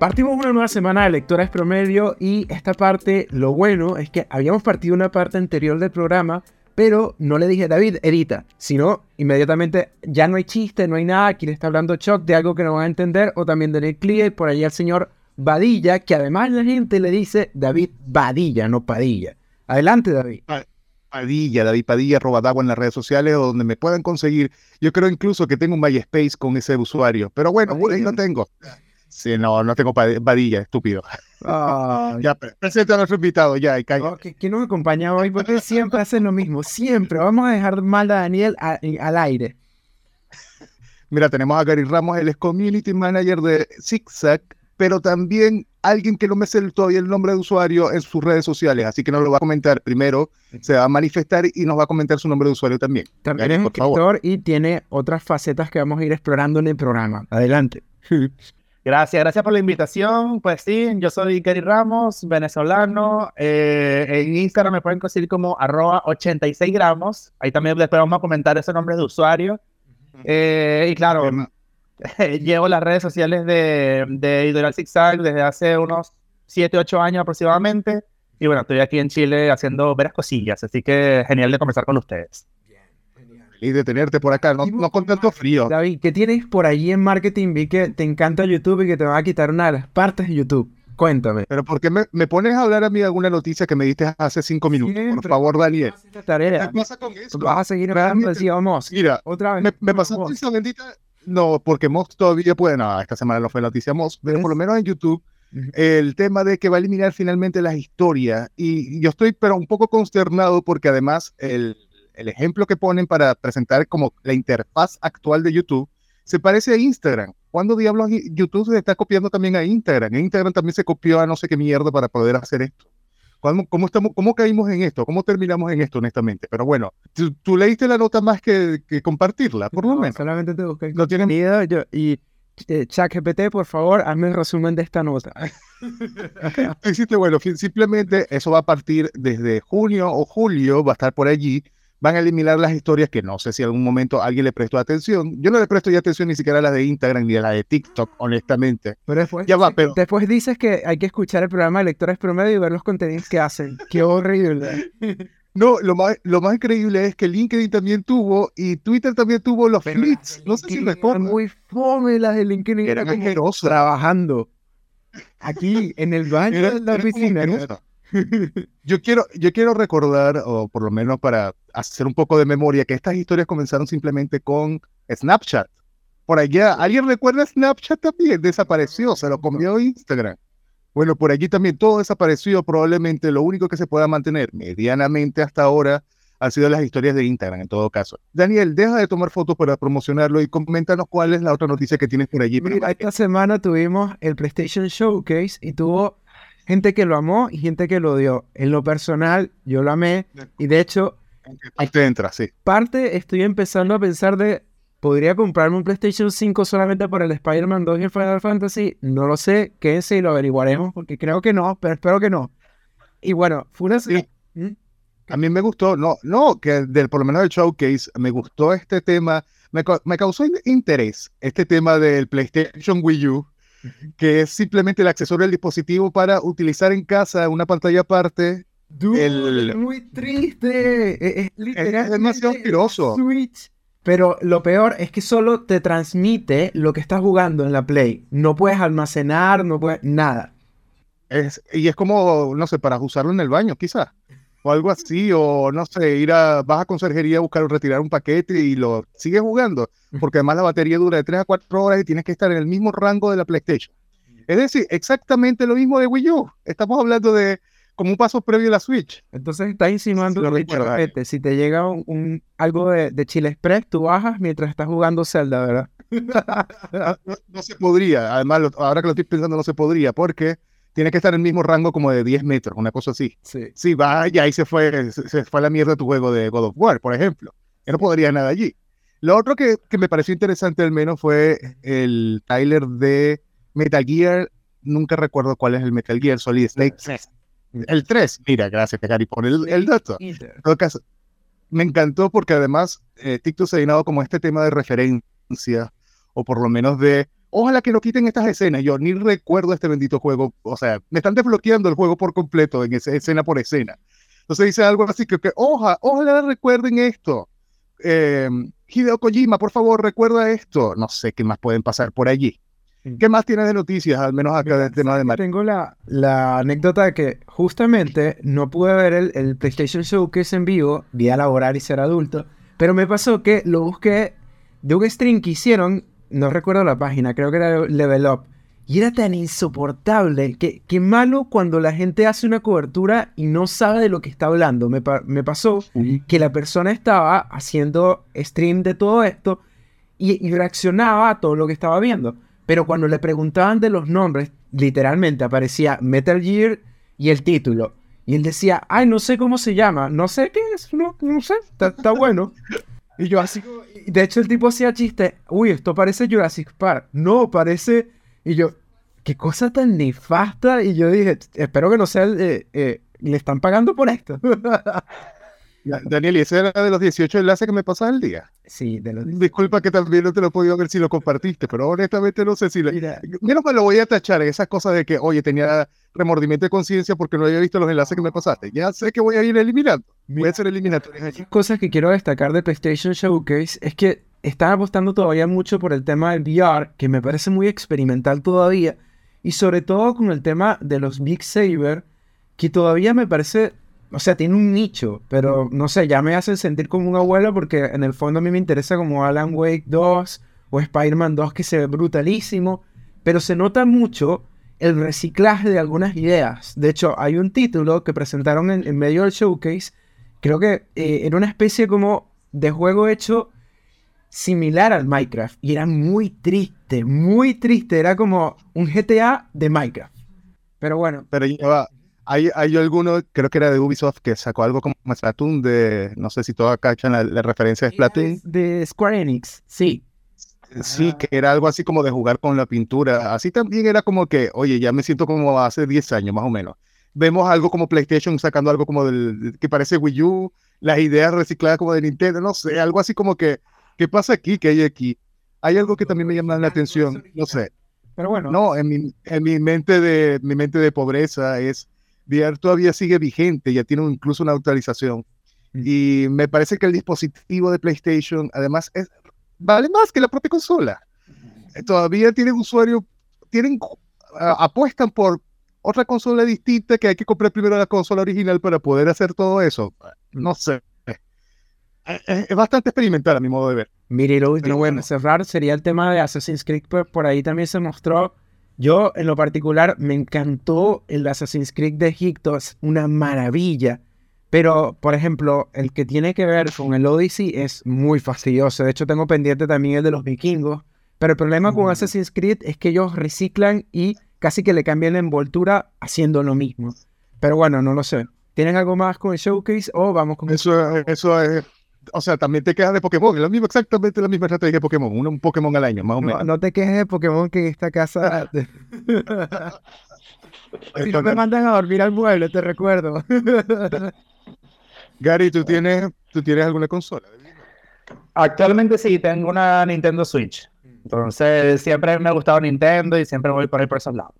Partimos una nueva semana de lectores promedio y esta parte, lo bueno es que habíamos partido una parte anterior del programa, pero no le dije, David, edita, sino inmediatamente ya no hay chiste, no hay nada, aquí le está hablando Chuck de algo que no van a entender, o también de Nick y por ahí al señor Badilla, que además la gente le dice David Badilla, no Padilla. Adelante, David. Padilla, David Padilla, Robadagua en las redes sociales o donde me puedan conseguir. Yo creo incluso que tengo un MySpace con ese usuario, pero bueno, ahí lo tengo. Sí, no, no tengo Padilla, estúpido. Ya, presenta a nuestro invitado, ya, y caiga. ¿Quién nos acompaña hoy? Porque siempre hacen lo mismo, siempre. Vamos a dejar mal a Daniel al aire. Mira, tenemos a Gary Ramos, él es Community Manager de ZigZag, pero también alguien que no me sé todavía el nombre de usuario en sus redes sociales, así que nos lo va a comentar primero, se va a manifestar y nos va a comentar su nombre de usuario también. También es escritor y tiene otras facetas que vamos a ir explorando en el programa. Adelante. Gracias, gracias por la invitación. Pues sí, yo soy Gary Ramos, venezolano. Eh, en Instagram me pueden conseguir como arroba 86 gramos. Ahí también después vamos a comentar ese nombre de usuario. Eh, y claro, llevo las redes sociales de, de Editorial Zigzag desde hace unos 7, 8 años aproximadamente. Y bueno, estoy aquí en Chile haciendo veras cosillas, así que genial de conversar con ustedes y de tenerte por acá, no, no con tanto frío. David, ¿qué tienes por allí en marketing? Vi que te encanta YouTube y que te va a quitar una de las partes de YouTube. Cuéntame. Pero ¿por qué me, me pones a hablar a mí de alguna noticia que me diste hace cinco minutos? por favor, Daniel. ¿Qué pasa con eso? Vas a seguir hablando, decíamos. Mira, otra vez. Me, me pasaste esa bendita. No, porque Moss todavía puede. No, esta semana no fue noticia Moss, pero por lo menos en YouTube el tema de que va a eliminar finalmente las historias. Y yo estoy, pero un poco consternado porque además el, el ejemplo que ponen para presentar como la interfaz actual de YouTube se parece a Instagram. ¿Cuándo diablos YouTube se está copiando también a Instagram? Instagram también se copió a no sé qué mierda para poder hacer esto. ¿Cómo, estamos, ¿Cómo caímos en esto? ¿Cómo terminamos en esto, honestamente? Pero bueno, tú, leíste la nota más que, compartirla, por lo menos. Solamente te busqué. No tiene miedo. Yo, y eh, ChatGPT, por favor, hazme el resumen de esta nota. Existe, bueno, simplemente eso va a partir desde junio o julio, va a estar por allí van a eliminar las historias que no sé si en algún momento alguien le prestó atención. Yo no le presto ya atención ni siquiera a las de Instagram ni a las de TikTok, honestamente. Pero después, ya va, pero... después dices que hay que escuchar el programa de lectores promedio y ver los contenidos que hacen. Qué horrible. No, lo más, lo más increíble es que LinkedIn también tuvo y Twitter también tuvo los feeds. No sé si recuerdan. muy fome las de LinkedIn. Era como trabajando aquí en el baño de la oficina. yo, quiero, yo quiero recordar, o por lo menos para hacer un poco de memoria, que estas historias comenzaron simplemente con Snapchat. Por allá, ¿alguien recuerda Snapchat también? Desapareció, se lo comió Instagram. Bueno, por allí también todo desapareció. Probablemente lo único que se pueda mantener medianamente hasta ahora han sido las historias de Instagram, en todo caso. Daniel, deja de tomar fotos para promocionarlo y coméntanos cuál es la otra noticia que tienes por allí. esta semana tuvimos el PlayStation Showcase y tuvo gente que lo amó y gente que lo odió. En lo personal, yo lo amé y de hecho... Parte entra, sí. Parte estoy empezando a pensar de, ¿podría comprarme un PlayStation 5 solamente por el Spider-Man 2 y el Final Fantasy? No lo sé, quédense y lo averiguaremos, porque creo que no, pero espero que no. Y bueno, fue una... Sí. ¿Mm? A mí me gustó, no, no, que del, por lo menos del showcase, me gustó este tema, me, me causó interés este tema del PlayStation Wii U, que es simplemente el accesorio del dispositivo para utilizar en casa una pantalla aparte. es muy triste. Es, literal, es demasiado. Switch. Pero lo peor es que solo te transmite lo que estás jugando en la Play. No puedes almacenar, no puedes. nada. Es, y es como, no sé, para usarlo en el baño, quizás o algo así, o no sé, ir a, vas a conserjería a buscar retirar un paquete y lo sigues jugando, porque además la batería dura de 3 a 4 horas y tienes que estar en el mismo rango de la PlayStation. Es decir, exactamente lo mismo de Wii U. Estamos hablando de como un paso previo a la Switch. Entonces estás insinuando que si te llega un, algo de, de, Chile Express, tú bajas mientras estás jugando Zelda, ¿verdad? no, se podría. Además, ahora que lo estoy pensando, no se podría, porque tiene que estar en el mismo rango como de 10 metros, una cosa así. Sí. Sí, va, y ahí se fue, se, fue a la mierda tu juego de God of War, por ejemplo. Yo no podría nada allí. Lo otro que, que, me pareció interesante al menos fue el Tyler de Metal Gear. Nunca recuerdo cuál es el Metal Gear Solid Snake. El 3. Mira, gracias, Gary, por el, el dato. En todo caso, me encantó porque además eh, TikTok se ha llenado como este tema de referencia, o por lo menos de ojalá que no quiten estas escenas. Yo ni recuerdo este bendito juego. O sea, me están desbloqueando el juego por completo en esa escena por escena. Entonces dice algo así que, que ojalá, ojalá recuerden esto. Eh, Hideo Kojima, por favor, recuerda esto. No sé qué más pueden pasar por allí. ¿Qué más tienes de noticias, al menos acá del tema de Mario? Tengo la, la anécdota de que justamente no pude ver el, el PlayStation Showcase en vivo, día laboral y ser adulto, pero me pasó que lo busqué de un stream que hicieron, no recuerdo la página, creo que era Level Up, y era tan insoportable que, que malo cuando la gente hace una cobertura y no sabe de lo que está hablando. Me, pa- me pasó que la persona estaba haciendo stream de todo esto y, y reaccionaba a todo lo que estaba viendo. Pero cuando le preguntaban de los nombres, literalmente aparecía Metal Gear y el título. Y él decía, ay, no sé cómo se llama, no sé qué es, no, no sé, está bueno. Y yo así, de hecho el tipo hacía chiste, uy, esto parece Jurassic Park. No, parece... Y yo, qué cosa tan nefasta. Y yo dije, espero que no sea el... eh, eh, le están pagando por esto. Daniel, y ese era de los 18 enlaces que me pasas el día. sí, de los... Disculpa que también no te lo he podido ver si lo compartiste, pero honestamente no sé si lo... Mira, Menos mal lo voy a tachar, esas cosas de que, oye, tenía remordimiento de conciencia porque no había visto los enlaces que me pasaste. Ya sé que voy a ir eliminando. Voy a hacer eliminatorias allí. cosas que quiero destacar de PlayStation Showcase es que están apostando todavía mucho por el tema del VR, que me parece muy experimental todavía, y sobre todo con el tema de los Big Saber, que todavía me parece, o sea, tiene un nicho, pero no sé, ya me hacen sentir como un abuelo porque en el fondo a mí me interesa como Alan Wake 2 o Spider-Man 2 que se ve brutalísimo, pero se nota mucho el reciclaje de algunas ideas. De hecho, hay un título que presentaron en, en medio del showcase creo que eh, era una especie como de juego hecho similar al Minecraft. Y era muy triste, muy triste. Era como un GTA de Minecraft. Pero bueno, Pero ya va. Hay, hay alguno, creo que era de Ubisoft, que sacó algo como Splatoon de, no sé si todos cachan la, la referencia de Splatoon. de Square Enix, sí. Sí, que era algo así como de jugar con la pintura. Así también era como que, oye, ya me siento como hace 10 años más o menos. Vemos algo como PlayStation sacando algo como del que parece Wii U, las ideas recicladas como de Nintendo, no sé, algo así como que, ¿qué pasa aquí? ¿Qué hay aquí? Hay algo que también me llama la atención, no sé. Pero bueno, No, en mi, en mi mente de mi mente de pobreza es VR todavía sigue vigente, ya tiene incluso una actualización. Y me parece que el dispositivo de PlayStation además es, vale más que la propia consola. Eh, Todavía tienen usuarios, tienen ah, apuestan por otra consola distinta que hay que comprar primero la consola original para poder hacer todo eso. No sé. Eh, eh, Es bastante experimental a mi modo de ver. Mire, y lo último, bueno, bueno. cerrar sería el tema de Assassin's Creed, pues por ahí también se mostró. Yo, en lo particular, me encantó el Assassin's Creed de Egipto, es una maravilla. Pero, por ejemplo, el que tiene que ver con el Odyssey es muy fastidioso. De hecho, tengo pendiente también el de los vikingos. Pero el problema con Mm. Assassin's Creed es que ellos reciclan y casi que le cambian la envoltura haciendo lo mismo. Pero bueno, no lo sé. ¿Tienen algo más con el showcase o vamos con Eso, eso es, o sea, también te quedas de Pokémon, lo mismo, exactamente la misma estrategia de Pokémon, un, un Pokémon al año, más o No, menos. no te quejes de Pokémon que en esta casa. si no me mandan a dormir al mueble, te recuerdo. Gary, ¿tú tienes, ¿tú tienes alguna consola? Actualmente sí, tengo una Nintendo Switch. Entonces, siempre me ha gustado Nintendo y siempre voy por ahí por esos lados.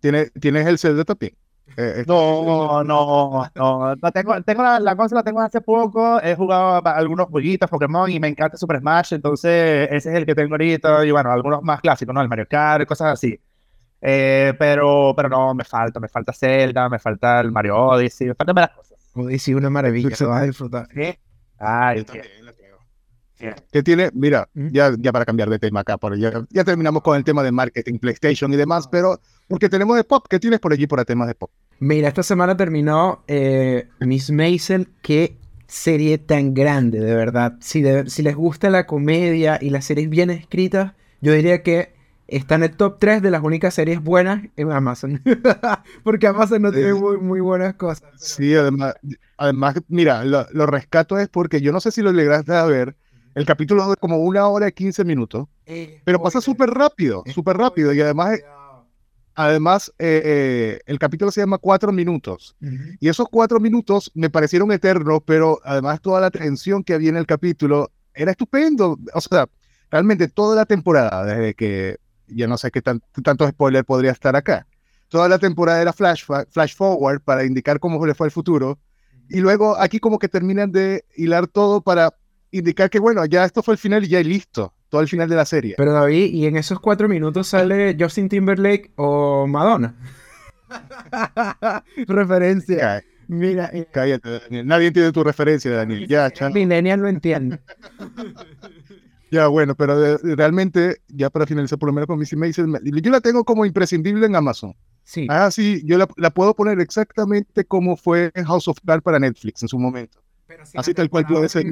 ¿Tienes, ¿tienes el Zelda también? Eh, eh, No, no, no. no tengo, tengo la, la consola, la tengo hace poco. He jugado a- algunos jueguitos Pokémon y me encanta Super Smash. Entonces, ese es el que tengo ahorita. Y bueno, algunos más clásicos, ¿no? El Mario Kart, cosas así. Eh, pero, pero no, me falta. Me falta Zelda, me falta el Mario Odyssey, me faltan varias cosas. Odyssey, una maravilla, lo vas a disfrutar. ¿Sí? Ay, yo qué- también la tengo. qué- ¿Qué tiene? Mira, ¿Mm? ya, ya para cambiar de tema acá, porque ya, ya terminamos con el tema de marketing, PlayStation y demás, pero porque tenemos de pop, ¿qué tienes por allí por temas de pop? Mira, esta semana terminó eh, Miss Maisel. Qué serie tan grande, de verdad. Si, de- si les gusta la comedia y las series bien escritas, yo diría que está en el top 3 de las únicas series buenas en Amazon. Porque Amazon no tiene Eh, muy, muy buenas cosas. pero- Sí, además, además mira, lo, lo rescato es porque yo no sé si lo lograste a ver, el capítulo de como una hora y 15 minutos, Eh, pero pasa súper rápido, súper rápido, y además, además eh, eh, el capítulo se llama Cuatro Minutos. Y esos cuatro minutos me parecieron eternos, pero además toda la tensión que había en el capítulo era estupendo. O sea, realmente toda la temporada, desde que ya no sé qué tan, tanto spoiler podría estar acá. Toda la temporada era flash, flash forward para indicar cómo le fue el futuro. Y luego aquí como que terminan de hilar todo para indicar que, bueno, ya esto fue el final y ya listo. Todo el final de la serie. Pero David, ¿y en esos cuatro minutos sale Justin Timberlake o Madonna? Referencia. Mira, eh, cállate, Daniel. Nadie entiende tu referencia, Daniel. Ya, Millennial lo entiende. Ya, bueno, pero realmente, ya para finalizar por lo menos con Missy Mason, yo la tengo como imprescindible en Amazon. Sí. Ah, sí, yo la, puedo poner exactamente como fue en House of Cards para Netflix en su momento. Así tal cual puede ser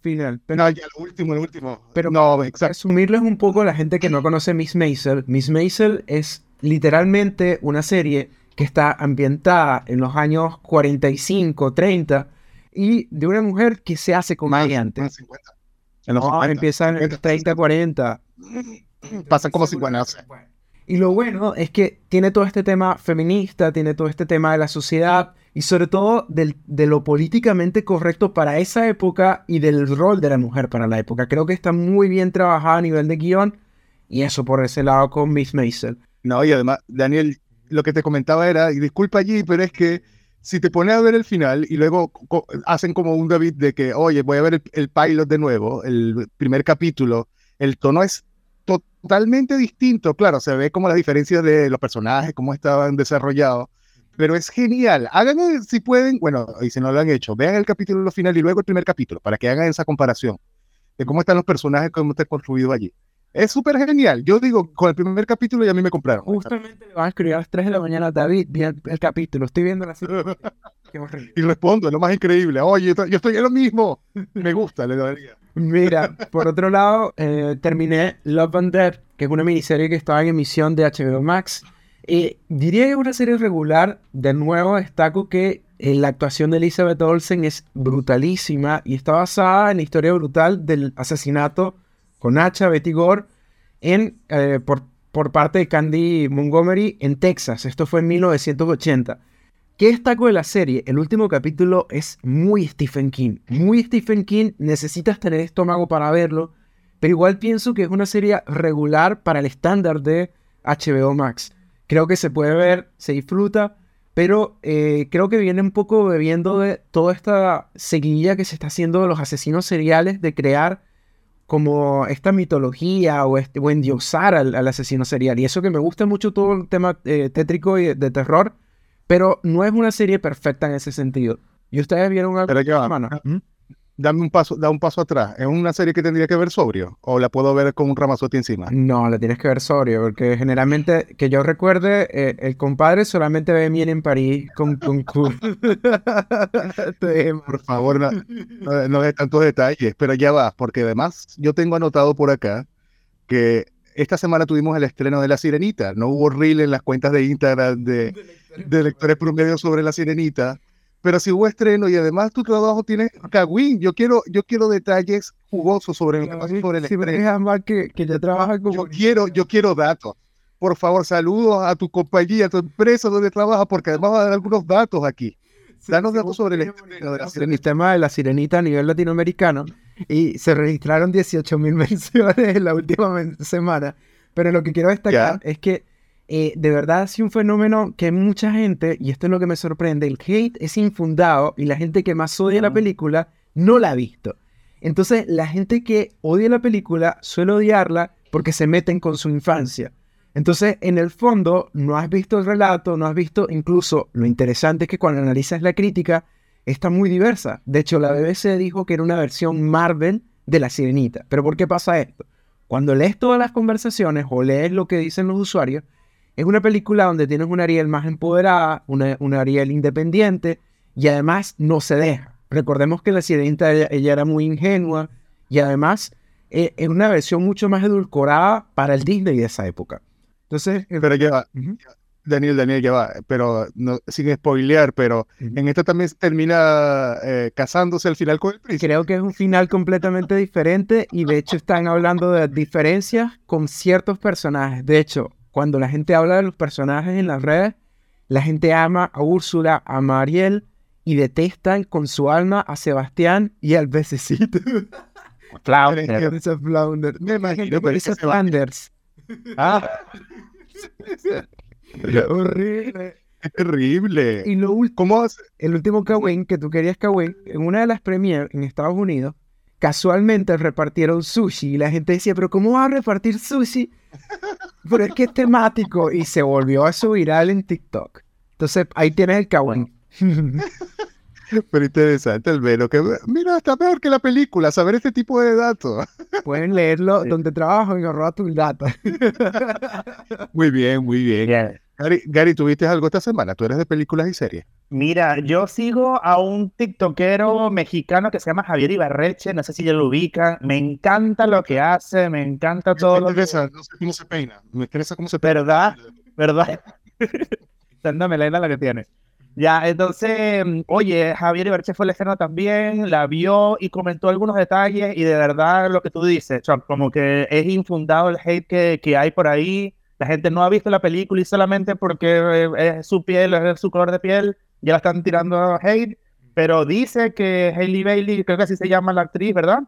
Final. Pero, no, ya lo último, lo último. Pero no, exacto. Resumirles un poco a la gente que no conoce Miss Maisel. Miss Maisel es literalmente una serie que está ambientada en los años 45, 30 y de una mujer que se hace comediante. Más, En los no, empieza en 30, 40. Pasan como 50. Y lo bueno es que tiene todo este tema feminista, tiene todo este tema de la sociedad y sobre todo del, de lo políticamente correcto para esa época y del rol de la mujer para la época. Creo que está muy bien trabajado a nivel de guion y eso por ese lado con Miss Maisel. No, y además, Daniel, lo que te comentaba era, y disculpa allí, pero es que si te pones a ver el final y luego hacen como un David de que, oye, voy a ver el, el pilot de nuevo, el primer capítulo, el tono es totalmente distinto. Claro, se ve como las diferencias de los personajes, cómo estaban desarrollados, pero es genial. Hagan, si pueden, bueno, y si no lo han hecho, vean el capítulo final y luego el primer capítulo para que hagan esa comparación de cómo están los personajes, cómo está construido allí. Es súper genial. Yo digo, con el primer capítulo ya a mí me compraron. Justamente le van a escribir a las 3 de la mañana David, vi el, capítulo, estoy viendo la serie. Qué horrible. Y respondo, es lo más increíble. Oye, yo estoy en lo mismo. Me gusta, le daría. Mira, por otro lado, eh, terminé Love and Death, que es una miniserie que estaba en emisión de HBO Max. Y diría que es una serie regular. De nuevo, destaco que eh, la actuación de Elizabeth Olsen es brutalísima y está basada en la historia brutal del asesinato con hacha Betty Gore en, eh, por, por parte de Candy Montgomery en Texas. Esto fue en 1980. ¿Qué destaco de la serie? El último capítulo es muy Stephen King. Muy Stephen King, necesitas tener estómago para verlo, pero igual pienso que es una serie regular para el estándar de HBO Max. Creo que se puede ver, se disfruta, pero eh, creo que viene un poco bebiendo de toda esta seguilla que se está haciendo de los asesinos seriales, de crear como esta mitología o, este, endiosar al, asesino serial. Y eso que me gusta mucho todo el tema eh, tétrico y de terror pero no es una serie perfecta en ese sentido. ¿Y ustedes vieron algo? Pero va. ¿Mm? Dame un paso, da un paso atrás. ¿Es una serie que tendría que ver sobrio? ¿O la puedo ver con un ramazote encima? No, la tienes que ver sobrio, porque generalmente, que yo recuerde, eh, el compadre solamente ve bien en París con, con Por favor, no, no, de tantos detalles, pero ya va, porque además yo tengo anotado por acá que esta semana tuvimos el estreno de La Sirenita. No hubo reel en las cuentas de Instagram de de lectores promedio sobre la sirenita, pero si hubo estreno y además tu trabajo tiene Kawin, yo quiero, yo quiero detalles jugosos sobre, el, sobre el estreno. que, que ya trabaja como... Yo quiero, yo quiero datos. Por favor, saludos a tu compañía, a tu empresa donde trabaja, porque además va a dar algunos datos aquí. Danos datos sobre el estreno de la sirenita. El tema de la sirenita a nivel latinoamericano y se registraron 18 mil menciones en la última semana. Pero lo que quiero destacar es que eh, de verdad ha sido un fenómeno que mucha gente, y esto es lo que me sorprende, el hate es infundado y la gente que más odia la película no la ha visto. Entonces la gente que odia la película suele odiarla porque se meten con su infancia. Entonces, en el fondo, no has visto el relato, no has visto incluso lo interesante es que cuando analizas la crítica, está muy diversa. De hecho, la BBC dijo que era una versión Marvel de La Sirenita. Pero ¿por qué pasa esto? Cuando lees todas las conversaciones o lees lo que dicen los usuarios, es una película donde tienes una Ariel más empoderada, una, una Ariel independiente y además no se deja. Recordemos que la sirenita ella, era muy ingenua y además eh, es una versión mucho más edulcorada para el Disney de esa época. Entonces, pero ya va, Daniel, Daniel, ya va, pero no, sin spoilear, pero en esta también termina eh, casándose al final con el príncipe. Creo que es un final completamente diferente y de hecho están hablando de diferencias con ciertos personajes. De hecho, cuando la gente habla de los personajes en las redes, la gente ama a Úrsula, a Mariel y detestan con su alma a Sebastián y al pececito. Flounder. Flounder. Me imagino, pero es Flanders. Ah. Horrible. Terrible. Y lo último, el último Kawin que tú querías Kawin, en una de las premiers en Estados Unidos, casualmente repartieron sushi y la gente decía, pero ¿cómo va a repartir sushi? Pero es que es temático y se volvió a eso viral en TikTok. Entonces ahí tienes el Kawin. Pero interesante el velo. Que, mira, está peor que la película, saber este tipo de datos. Pueden leerlo donde trabajo en arroba tu data. Muy bien, muy bien. Bien. Gary, Gary, ¿tuviste algo esta semana? Tú eres de películas y series. Mira, yo sigo a un tiktokero mexicano que se llama Javier Ibarreche, no sé si ya lo ubican, me encanta lo que hace, me encanta todo me lo que... interesa, no sé cómo se peina. Me interesa cómo se peina. ¿Verdad? ¿Verdad? Tanta melena la que tiene. Ya, entonces, mm, oye, Javier Ibarreche fue el estreno también, la vio y comentó algunos detalles y de verdad lo que tú dices, Chuck, como que es infundado el hate que, que hay por ahí, la gente no ha visto la película y solamente porque es su piel, es su color de piel, ya la están tirando hate, pero dice que Hailey Bailey, creo que así se llama la actriz, ¿verdad?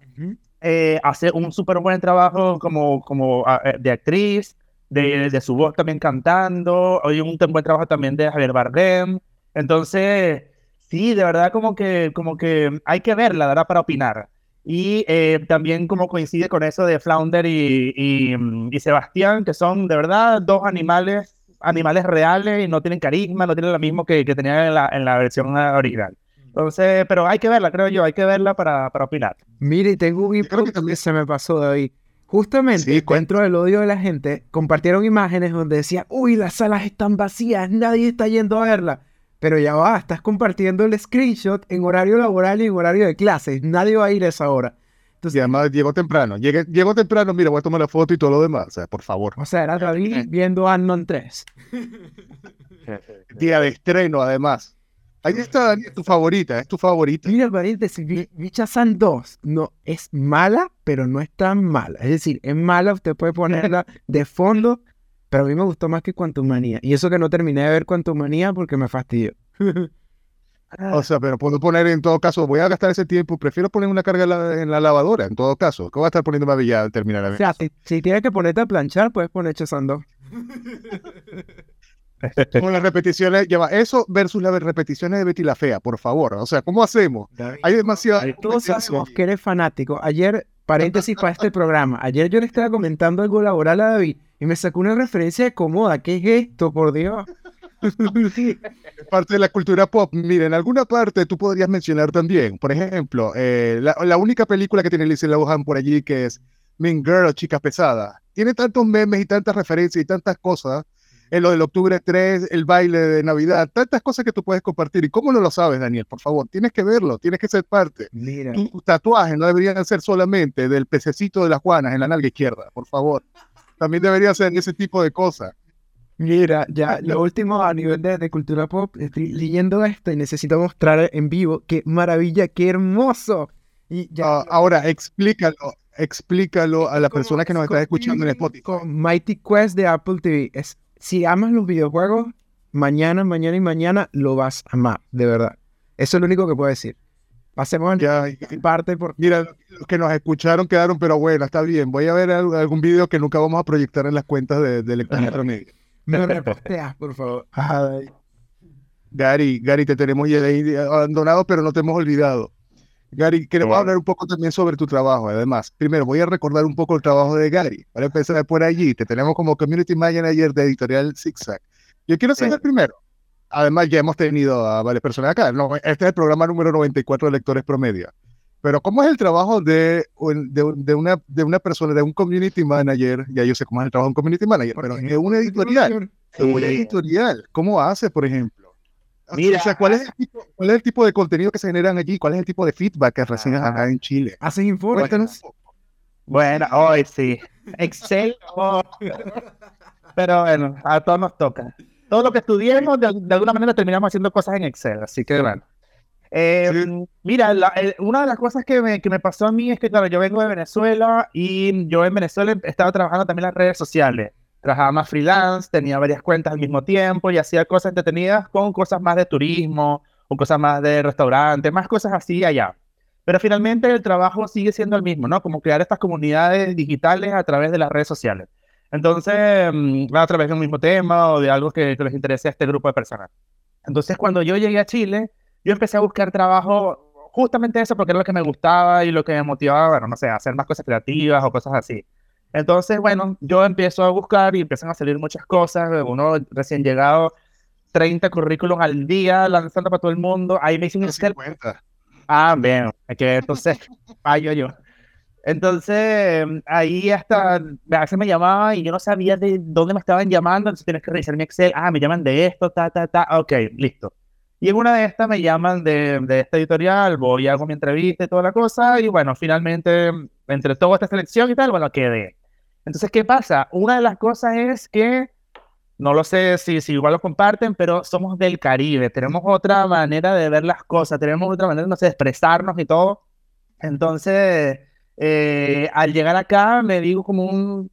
Eh, hace un súper buen trabajo como, como ah, eh, de actriz, de, de su voz también cantando, hoy un buen trabajo también de Javier Bardem, entonces, sí, de verdad como que, como que hay que verla, ¿verdad? Para opinar. Y eh, también como coincide con eso de Flounder y, y, mm, y Sebastián, que son de verdad dos animales, animales reales y no tienen carisma, no tienen lo mismo que, que tenían en la, en la versión original. Entonces, pero hay que verla, creo yo, hay que verla para, para opinar. Mire, tengo un creo que input que, también- se me pasó de hoy. Justamente, Sí, dentro del odio de la gente, compartieron imágenes donde decía, uy, las salas están vacías, nadie está yendo a verla. Pero ya va, estás compartiendo el screenshot en horario laboral y en horario de clases. Nadie va a ir a esa hora. Y además llegó temprano. Llegué, llegó temprano, mira, voy a tomar la foto y todo lo demás. O sea, por favor. o sea, era David viendo Anon 3. Día de estreno, además. Ahí está, Daniel, tu favorita, es tu favorita. Mira, el paréntesis, Bicha-san 2 no, es mala, pero no es tan mala. Es decir, es mala, usted puede ponerla de fondo, pero a mí me gustó más que Quantumania. Y eso que no terminé de ver Quantumania porque me fastidió. O sea, pero puedo poner en todo caso, voy a gastar ese tiempo, prefiero poner una carga en la, en la lavadora, en todo caso. ¿Qué voy a estar poniendo más ya al terminar la O sea, si, si tienes que ponerte a planchar, puedes poner 2. Con las repeticiones, lleva eso versus las repeticiones de Betty la Fea, por favor. O sea, ¿cómo hacemos? Hay demasiado. Todos sabemos que eres fanático. Ayer, paréntesis para este programa, ayer yo le estaba comentando algo laboral a David y me sacó una referencia de cómoda. ¿Qué es esto, por Dios? Es parte de la cultura pop. Mira, en alguna parte tú podrías mencionar también, por ejemplo, eh, la, la única película que tiene Lindsay Lohan por allí que es Mean Girl, Chica Pesada. Tiene tantos memes y tantas referencias y tantas cosas. En lo del octubre 3, el baile de Navidad, tantas cosas que tú puedes compartir. ¿Y cómo no lo sabes, Daniel? Por favor, tienes que verlo, tienes que ser parte. Mira. Tus tatuajes no deberían ser solamente del pececito de las Juanas en la nalga izquierda, por favor. También debería ser ese tipo de cosas. Mira, ya lo último a nivel de, de cultura pop, estoy leyendo esto y necesito mostrar en vivo qué maravilla, qué hermoso. Y ya, Ah, ahora, explícalo, explícalo a la como- persona que nos está escuchando en Spotify. con Mighty Quest de Apple TV. Es, si amas los videojuegos, mañana, mañana y mañana lo vas a amar, de verdad. Eso es lo único que puedo decir. Pasemos Ya, parte por mira, los que nos escucharon quedaron, pero bueno, está bien. Voy a ver al- algún video que nunca vamos a proyectar en las cuentas de, de me reposteas, por favor. Ay, Gary, Gary, te tenemos ya ahí abandonado, pero no te hemos olvidado. Gary, queremos bueno. hablar un poco también sobre tu trabajo. Además, primero voy a recordar un poco el trabajo de Gary. Para empezar por allí, te tenemos como Community Manager de Editorial Zigzag. Yo quiero saber Sí. primero. Además, ya hemos tenido a varias personas acá. No, este es el programa número 94 de Lectores Promedio. Pero, ¿cómo es el trabajo de, de, un- de una, de una persona, de un community manager? Ya yo sé cómo es el trabajo de un community manager, pero de una editorial. De una editorial. ¿Cómo hace, por ejemplo? O Mira. sea, ¿cuál es, el tipo, ¿cuál es el tipo de contenido que se generan allí? ¿Cuál es el tipo de feedback que reciben Ajá. acá en Chile? Hacen informes. Bueno, hoy sí. Excel. oh. Pero bueno, a todos nos toca. Todo lo que estudiemos, de, de alguna manera terminamos haciendo cosas en Excel. Así que bueno. Eh, Sí. Mira, la- eh, una de las cosas que me, que me pasó a mí es que, claro, yo vengo de Venezuela y yo en Venezuela estaba trabajando también en las redes sociales. Trabajaba más freelance, tenía varias cuentas al mismo tiempo y hacía cosas entretenidas con cosas más de turismo o cosas más de restaurante, más cosas así allá. Pero finalmente el trabajo sigue siendo el mismo, ¿no? Como crear estas comunidades digitales a través de las redes sociales. Entonces, mm, a través de un mismo tema o de algo que, les interese a este grupo de personas. Entonces, cuando yo llegué a Chile, yo empecé a buscar trabajo, justamente eso, porque era lo que me gustaba y lo que me motivaba, bueno, no sé, hacer más cosas creativas o cosas así. Entonces, bueno, yo empiezo a buscar y empiezan a salir muchas cosas. Uno recién llegado, 30 currículos al día, lanzando para todo el mundo. Ahí me dicen... 50. Ah, bien, que entonces fallo yo. Entonces, ahí hasta a veces me llamaba y yo no sabía de dónde me estaban llamando, entonces tienes que revisar mi Excel. Ah, me llaman de esto, ta, ta, ta. Ok, listo. Y en una de estas me llaman de, de esta editorial, voy, hago mi entrevista y toda la cosa, y bueno, finalmente, entre toda esta selección y tal, bueno, quedé. Entonces, ¿qué pasa? Una de las cosas es que, no lo sé si, si igual lo comparten, pero somos del Caribe, tenemos otra manera de ver las cosas, tenemos otra manera, no sé, de expresarnos y todo. Entonces, eh, al llegar acá me digo como un,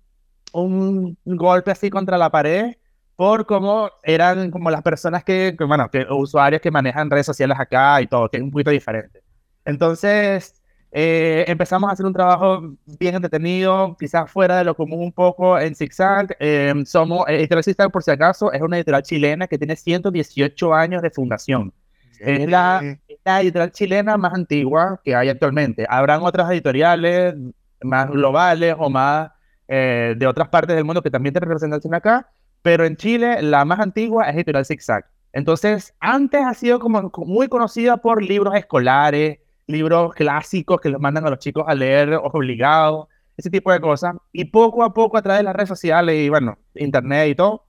un golpe así contra la pared por cómo eran como las personas que, bueno, que usuarios que manejan redes sociales acá y todo, que es un poquito diferente. Entonces, eh, empezamos a hacer un trabajo bien entretenido, quizás fuera de lo común un poco en Zigzag. Eh, somos, Editorial Zigzag, por si acaso, es una editorial chilena que tiene 118 años de fundación. Es la, la, editorial chilena más antigua que hay actualmente. Habrán otras editoriales más globales o más eh, de otras partes del mundo que también tienen representación acá, pero en Chile la más antigua es Editorial Zigzag. Entonces, antes ha sido como muy conocida por libros escolares, libros clásicos que los mandan a los chicos a leer obligados, ese tipo de cosas. Y poco a poco a través de las redes sociales y bueno, internet y todo,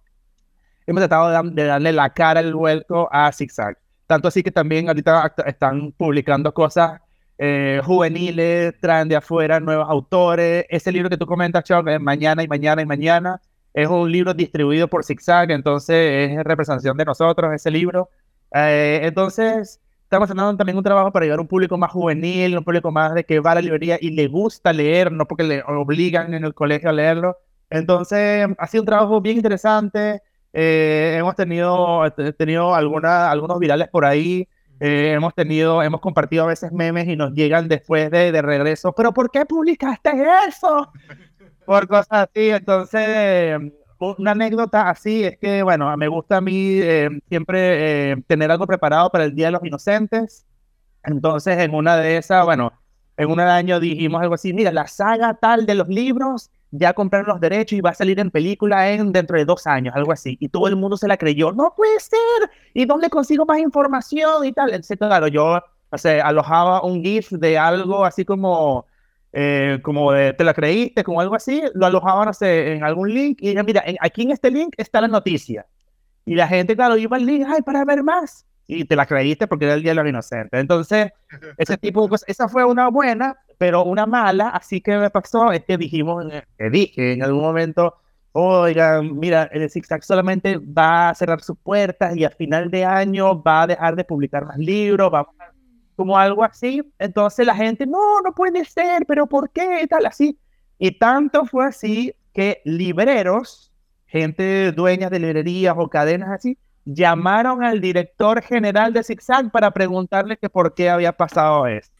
hemos tratado de, darle la cara, el vuelco a Zigzag. Tanto así que también ahorita están publicando cosas eh, juveniles, traen de afuera nuevos autores. Ese libro que tú comentas, Chuck, es Mañana y Mañana y Mañana, es un libro distribuido por Zigzag, entonces es representación de nosotros ese libro. Eh, entonces, estamos haciendo también un trabajo para llegar a un público más juvenil, un público más de que va a la librería y le gusta leer, no porque le obligan en el colegio a leerlo. Entonces, ha sido un trabajo bien interesante. Eh, hemos tenido, tenido alguna, algunos virales por ahí. Eh, hemos tenido, hemos compartido a veces memes y nos llegan después de, de regreso. Pero ¿por qué publicaste eso? Por cosas así. Entonces, una anécdota así es que, bueno, me gusta a mí eh, siempre eh, tener algo preparado para el Día de los Inocentes. Entonces, en una de esas, bueno, en un año dijimos algo así, mira, la saga tal de los libros, ya compraron los derechos y va a salir en película en dentro de dos años, algo así. Y todo el mundo se la creyó, no puede ser, ¿y dónde consigo más información y tal? Entonces, claro, yo, o sea, alojaba un GIF de algo así como eh, como de, te la creíste, como algo así, lo alojaban, no sé, en algún link y mira, aquí en este link está la noticia. Y la gente, claro, iba al link, ay, para ver más. Y te la creíste porque era el Día de los Inocentes. Entonces, ese tipo de cosas, esa fue una buena, pero una mala, así que me pasó, es que dijimos, que dije en algún momento, oigan, mira, el ZigZag solamente va a cerrar sus puertas y a final de año va a dejar de publicar más libros, vamos a como algo así. Entonces la gente, no, no puede ser, pero ¿por qué? Tal así. Y tanto fue así que libreros, gente dueñas de librerías o cadenas así, llamaron al director general de ZigZag para preguntarle que por qué había pasado esto.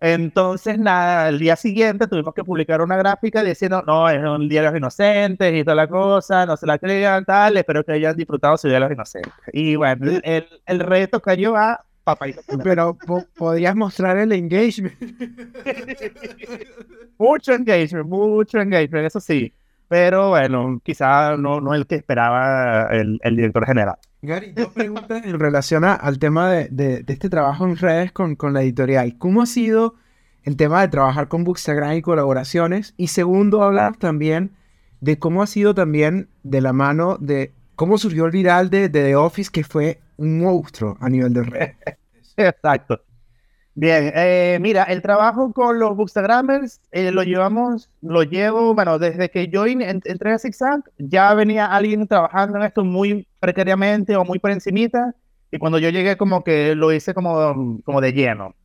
Entonces, nada, el día siguiente tuvimos que publicar una gráfica diciendo, no, es un día de los inocentes y toda la cosa, no se la crean, tal, espero que hayan disfrutado su día de los inocentes. Y bueno, el, el reto cayó a pero podrías mostrar el engagement. mucho engagement, mucho engagement, eso sí. Pero bueno, quizá no, no el que esperaba el, el director general. Gary, dos preguntas en relación al tema de, de, este trabajo en redes con, con, la editorial. ¿Cómo ha sido el tema de trabajar con Bookstagram y colaboraciones? Y segundo, hablar también de cómo ha sido también de la mano de cómo surgió el viral de, de The Office, que fue un monstruo a nivel de red. Exacto. Bien, eh, mira, el trabajo con los Bookstagrammers eh, lo llevamos, lo llevo, bueno, desde que yo entré a ZigZag, ya venía alguien trabajando en esto muy precariamente o muy por encimita, y cuando yo llegué como que lo hice como, como de lleno.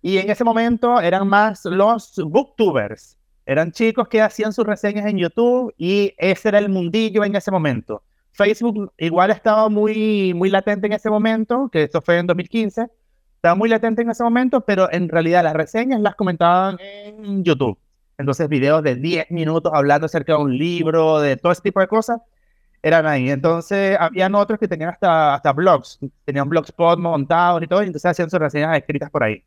Y en ese momento eran más los booktubers, eran chicos que hacían sus reseñas en YouTube y ese era el mundillo en ese momento. Facebook igual estaba muy, muy latente en ese momento, que esto fue en 2015, estaba muy latente en ese momento, pero en realidad las reseñas las comentaban en YouTube. Entonces, videos de 10 minutos hablando acerca de un libro, de todo ese tipo de cosas, eran ahí. Entonces, habían otros que tenían hasta, hasta blogs, tenían blogspot montados y todo, y entonces hacían sus reseñas escritas por ahí.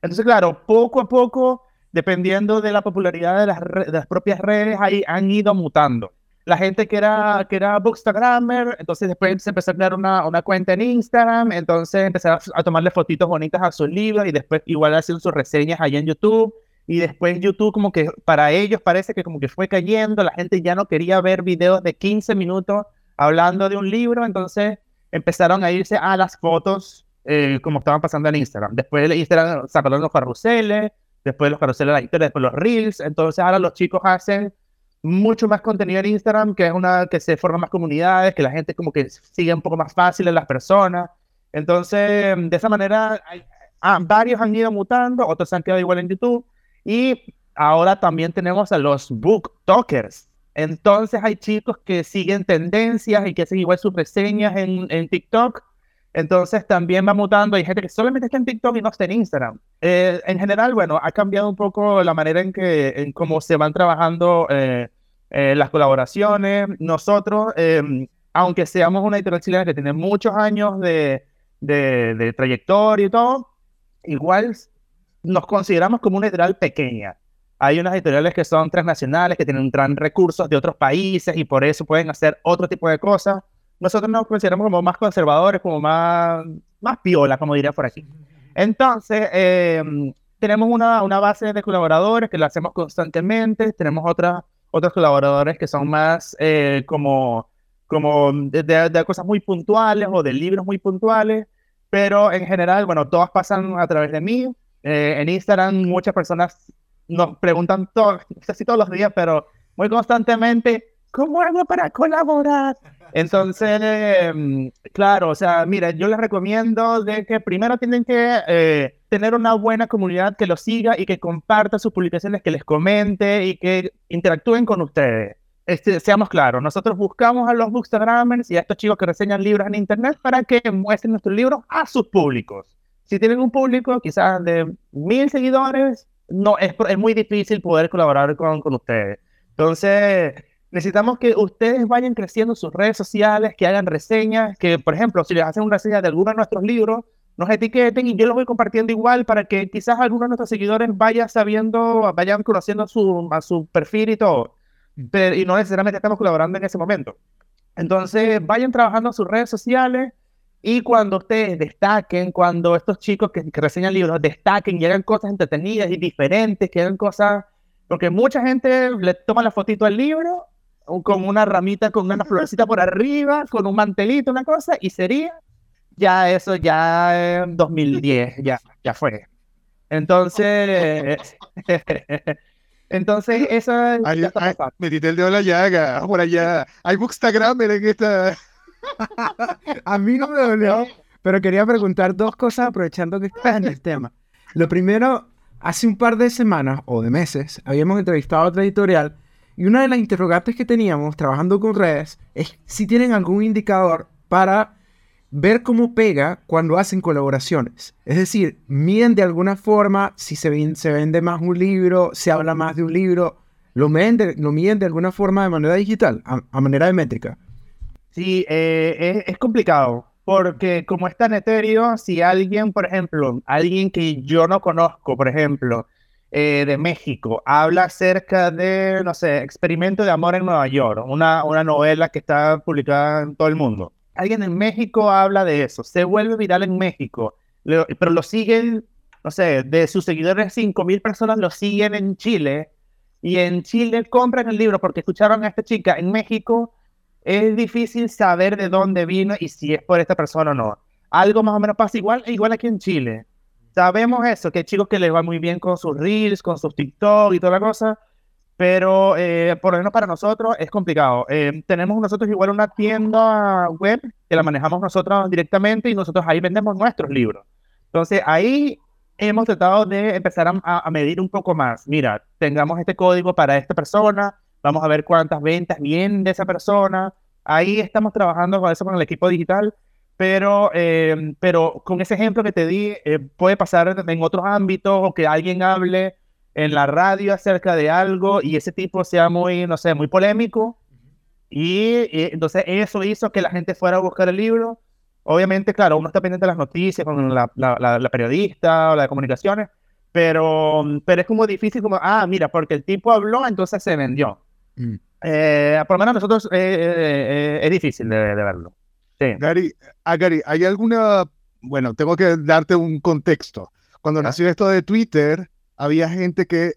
Entonces, claro, poco a poco, dependiendo de la popularidad de las, de las propias redes, ahí han ido mutando la gente que era, que era Bookstagrammer, entonces después se empezó a crear una, una cuenta en Instagram, entonces empezaron a tomarle fotitos bonitas a sus libros y después igual hacían sus reseñas allá en YouTube. Y después YouTube como que para ellos parece que como que fue cayendo, la gente ya no quería ver videos de 15 minutos hablando de un libro, entonces empezaron a irse a las fotos eh, como estaban pasando en Instagram. Después de Instagram sacaron los carruseles, después los carruseles de la historia, después los reels, entonces ahora los chicos hacen mucho más contenido en Instagram, que es una que se forman más comunidades, que la gente como que sigue un poco más fácil en las personas. Entonces, de esa manera, ah, varios han ido mutando, otros han quedado igual en YouTube. Y ahora también tenemos a los booktokers. Entonces hay chicos que siguen tendencias y que hacen igual sus reseñas en, en TikTok. Entonces también va mutando. Hay gente que solamente está en TikTok y no está en Instagram. Eh, en general, bueno, ha cambiado un poco la manera en que en cómo se van trabajando eh, eh, las colaboraciones. Nosotros, em, aunque seamos una editorial chilena que tiene muchos años de, de, trayectoria y todo, igual nos consideramos como una editorial pequeña. Hay unas editoriales que son transnacionales, que tienen gran recursos de otros países y por eso pueden hacer otro tipo de cosas. Nosotros nos consideramos como más conservadores, como más, más piola, como diría por aquí. Entonces, em, tenemos una, una, base de colaboradores que lo hacemos constantemente, tenemos otra, otros colaboradores que son más eh, como, como de, cosas muy puntuales o de libros muy puntuales, pero en general, bueno, todas pasan a través de mí. Eh, en Instagram muchas personas nos preguntan, todo, casi todos los días, pero muy constantemente, ¿cómo hago para colaborar? Entonces, em, claro, o sea, mira, yo les recomiendo de que primero tienen que eh, tener una buena comunidad que los siga y que comparta sus publicaciones, que les comente y que interactúen con ustedes. Este, seamos claros, nosotros buscamos a los bookstagrammers y a estos chicos que reseñan libros en internet para que muestren nuestros libros a sus públicos. Si tienen un público quizás de mil seguidores, no es, es muy difícil poder colaborar con, con ustedes. Entonces, necesitamos que ustedes vayan creciendo sus redes sociales, que hagan reseñas, que por ejemplo, si les hacen una reseña de alguno de nuestros libros, nos etiqueten y yo los voy compartiendo igual para que quizás algunos de nuestros seguidores vayan sabiendo, vayan conociendo su, a su perfil y todo. Pero, y no necesariamente estamos colaborando en ese momento. Entonces, vayan trabajando sus redes sociales y cuando ustedes destaquen, cuando estos chicos que, que reseñan libros destaquen y hagan cosas entretenidas y diferentes, que hagan cosas, porque mucha gente le toma la fotito al libro con una ramita, con una florecita por arriba, con un mantelito, una cosa, y sería ya eso, ya en 2010, ya, ya fue. Entonces, entonces eso ay, metiste el dedo en la llaga, por allá. Hay Bookstagram en esta. A mí no me dolió, pero quería preguntar dos cosas aprovechando que estás en el tema. Lo primero, hace un par de semanas o de meses habíamos entrevistado a otra editorial y una de las interrogantes que teníamos trabajando con redes es si tienen algún indicador para ver cómo pega cuando hacen colaboraciones. Es decir, miden de alguna forma si se, vende más un libro, se habla más de un libro, lo miden de, alguna forma de manera digital, a, manera de métrica. Sí, eh, es, complicado, porque como está en Ethereum, si alguien, por ejemplo, alguien que yo no conozco, por ejemplo, eh, de México, habla acerca de, no sé, Experimento de Amor en Nueva York, una, una novela que está publicada en todo el mundo. Alguien en México habla de eso, se vuelve viral en México, pero lo siguen, no sé, de sus seguidores, 5.000 personas lo siguen en Chile, y en Chile compran el libro porque escucharon a esta chica. En México es difícil saber de dónde vino y si es por esta persona o no. Algo más o menos pasa igual, igual aquí en Chile. Sabemos eso, que hay chicos que les va muy bien con sus reels, con sus TikTok y toda la cosa, pero eh, por lo menos para nosotros es complicado. Eh, tenemos nosotros igual una tienda web que la manejamos nosotros directamente y nosotros ahí vendemos nuestros libros. Entonces ahí hemos tratado de empezar a, a, medir un poco más. Mira, tengamos este código para esta persona, vamos a ver cuántas ventas vienen de esa persona. Ahí estamos trabajando con eso con el equipo digital pero, em, pero con ese ejemplo que te di, eh, puede pasar en otros ámbitos o que alguien hable en la radio acerca de algo y ese tipo sea muy, no sé, muy polémico. Y, entonces eso hizo que la gente fuera a buscar el libro. Obviamente, claro, uno está pendiente de las noticias con la, la, periodista o la de comunicaciones, pero, pero es como difícil, como, ah, mira, porque el tipo habló, entonces se vendió. Mm. Eh, por lo menos nosotros eh, eh, es difícil de, verlo. Sí. Gary, ah, Gary, ¿hay alguna, bueno, tengo que darte un contexto. Cuando nació esto de Twitter, había gente que,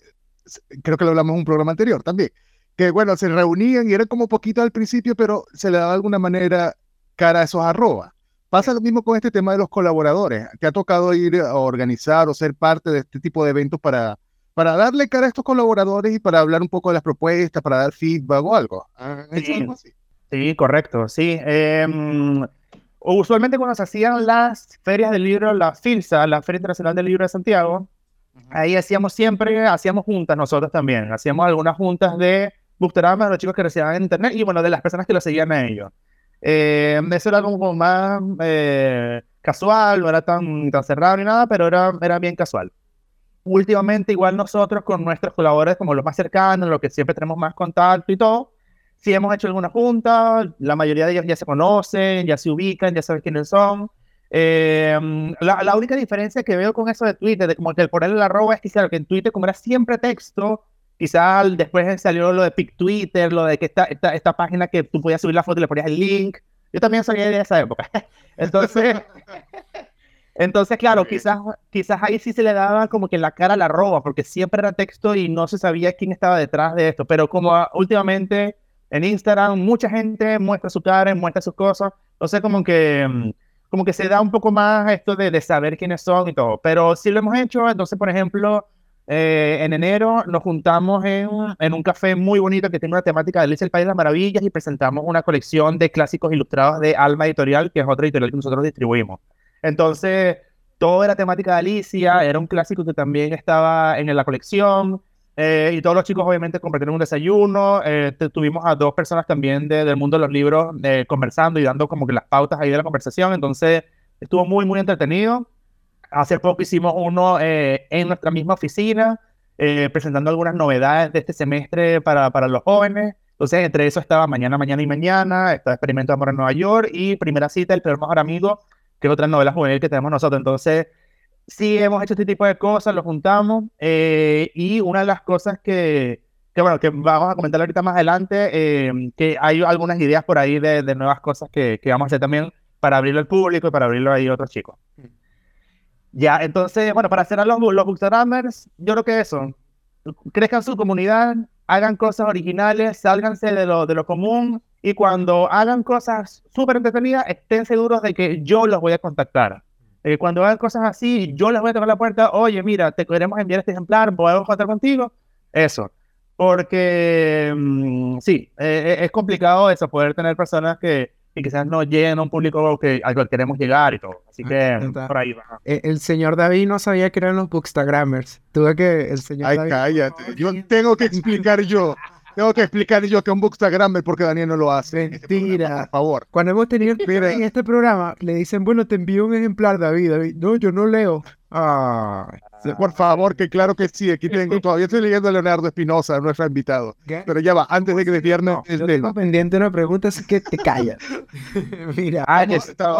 creo que lo hablamos en un programa anterior también, que bueno, se reunían y era como poquito al principio, pero se le daba de alguna manera cara a esos arrobas. Pasa lo mismo con este tema de los colaboradores. ¿Te ha tocado ir a organizar o ser parte de este tipo de eventos para, para darle cara a estos colaboradores y para hablar un poco de las propuestas, para dar feedback o algo? Sí, correcto, sí. Em, usualmente cuando se hacían las ferias del libro, la FILSA, la Feria Internacional del Libro de Santiago, ahí hacíamos siempre, hacíamos juntas nosotros también, hacíamos algunas juntas de Bookstagram de los chicos que recibían en internet y bueno, de las personas que lo seguían a ellos. Eh, eso era como más eh, casual, no era tan, tan cerrado ni nada, pero era, era bien casual. Últimamente, igual nosotros con nuestros colaboradores, como los más cercanos, los que siempre tenemos más contacto y todo, sí hemos hecho alguna junta, la mayoría de ellos ya se conocen, ya se ubican, ya saben quiénes son. Eh, la, la, única diferencia que veo con eso de Twitter, de como que el ponerle la arroba, es que claro, que en Twitter como era siempre texto, quizás después salió lo de Pic Twitter, lo de que esta, esta, esta, página que tú podías subir la foto y le ponías el link. Yo también sabía de esa época. Entonces, entonces claro, quizás, quizás ahí sí se le daba como que la cara a la arroba, porque siempre era texto y no se sabía quién estaba detrás de esto. Pero como últimamente en Instagram mucha gente muestra su cara, muestra sus cosas, entonces como que mm, como que se da un poco más esto de, de saber quiénes son y todo. Pero sí lo hemos hecho, entonces por ejemplo, eh, en enero nos juntamos en, en, un café muy bonito que tiene una temática de Alicia el País de las Maravillas y presentamos una colección de clásicos ilustrados de Alma Editorial, que es otra editorial que nosotros distribuimos. Entonces, todo era temática de Alicia, era un clásico que también estaba en la colección. Eh, y todos los chicos obviamente compartieron un desayuno. Eh, tuvimos a dos personas también del mundo de los libros eh, conversando y dando como que las pautas ahí de la conversación. Entonces estuvo muy, muy entretenido. Hace poco hicimos uno en nuestra misma oficina, presentando algunas novedades de este semestre para, para los jóvenes. Entonces, entre eso estaba Mañana, Mañana y Mañana, estaba Experimento de Amor en Nueva York y Primera Cita, El Peor Mejor Amigo, que es otra novela juvenil que tenemos nosotros. Entonces, sí hemos hecho este tipo de cosas, lo juntamos. Eh, y una de las cosas que, que, bueno, que vamos a comentar ahorita más adelante, eh, que hay algunas ideas por ahí de, de nuevas cosas que, que, vamos a hacer también para abrirlo al público y para abrirlo ahí a otros chicos. Ya, entonces, bueno, para hacer a los, los bookstagrammers, yo creo que eso, crezcan su comunidad, hagan cosas originales, sálganse de lo, de lo común y cuando hagan cosas súper entretenidas, estén seguros de que yo los voy a contactar. Eh, cuando hagan cosas así, yo les voy a tocar la puerta, oye, mira, te queremos enviar este ejemplar, ¿podemos contar contigo? Eso. Porque mm, sí, eh, eh, es complicado eso, poder tener personas que, quizás no lleguen a un público que, al que queremos llegar y todo. Así que por ahí va. El, señor David no sabía que eran los bookstagrammers. Tuve que el señor Ay, cállate. Yo tengo que explicar yo. Tengo que explicar yo que un Bookstagrammer porque Daniel no lo hace. Este Mentira. por favor. Cuando hemos tenido en este programa, le dicen, bueno, te envío un ejemplar, David. David no, yo no leo. Ah, por favor, que claro que sí. Aquí tengo, todavía estoy leyendo a Leonardo Espinosa, nuestro invitado. Pero ya va, antes de que desviernes el tema. pendiente una pregunta, es que te callas. Mira, ah,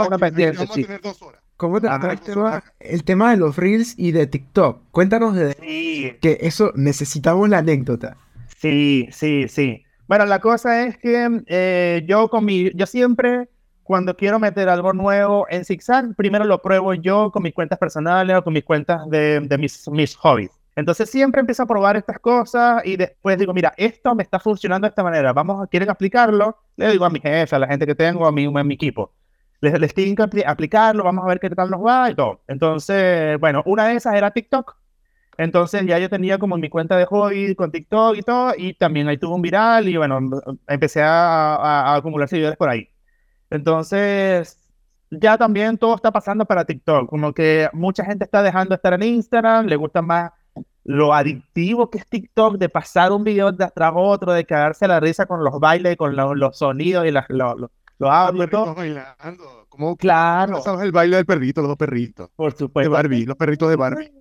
una pendiente. Vamos a tener dos horas. ¿Cómo te ah, el, tema, el tema de los reels y de TikTok? Cuéntanos de que eso necesitamos la anécdota. Sí, sí, sí. Bueno, la cosa es que eh, yo con mi, yo siempre cuando quiero meter algo nuevo en ZigZag, primero lo pruebo yo con mis cuentas personales o con mis cuentas de, de mis, mis hobbies. Entonces siempre empiezo a probar estas cosas y después digo, mira, esto me está funcionando de esta manera, vamos, ¿quieren aplicarlo? Le digo a mi jefe, a la gente que tengo, a mi, a mi equipo. Les, les tengo que aplicarlo, vamos a ver qué tal nos va y todo. Entonces, bueno, una de esas era TikTok. Entonces ya yo tenía como mi cuenta de hobby con TikTok y todo, y también ahí tuvo un viral y bueno, empecé a, a, acumular seguidores por ahí. Entonces, ya también todo está pasando para TikTok, como que mucha gente está dejando de estar en Instagram, le gusta más lo adictivo que es TikTok de pasar un video tras otro, de quedarse a la risa con los bailes, con los sonidos y las, Los audios, todo. bailando. Como Claro, ¿Sabes el baile del perrito, los dos perritos? por De supuesto. Barbie, los perritos de Barbie.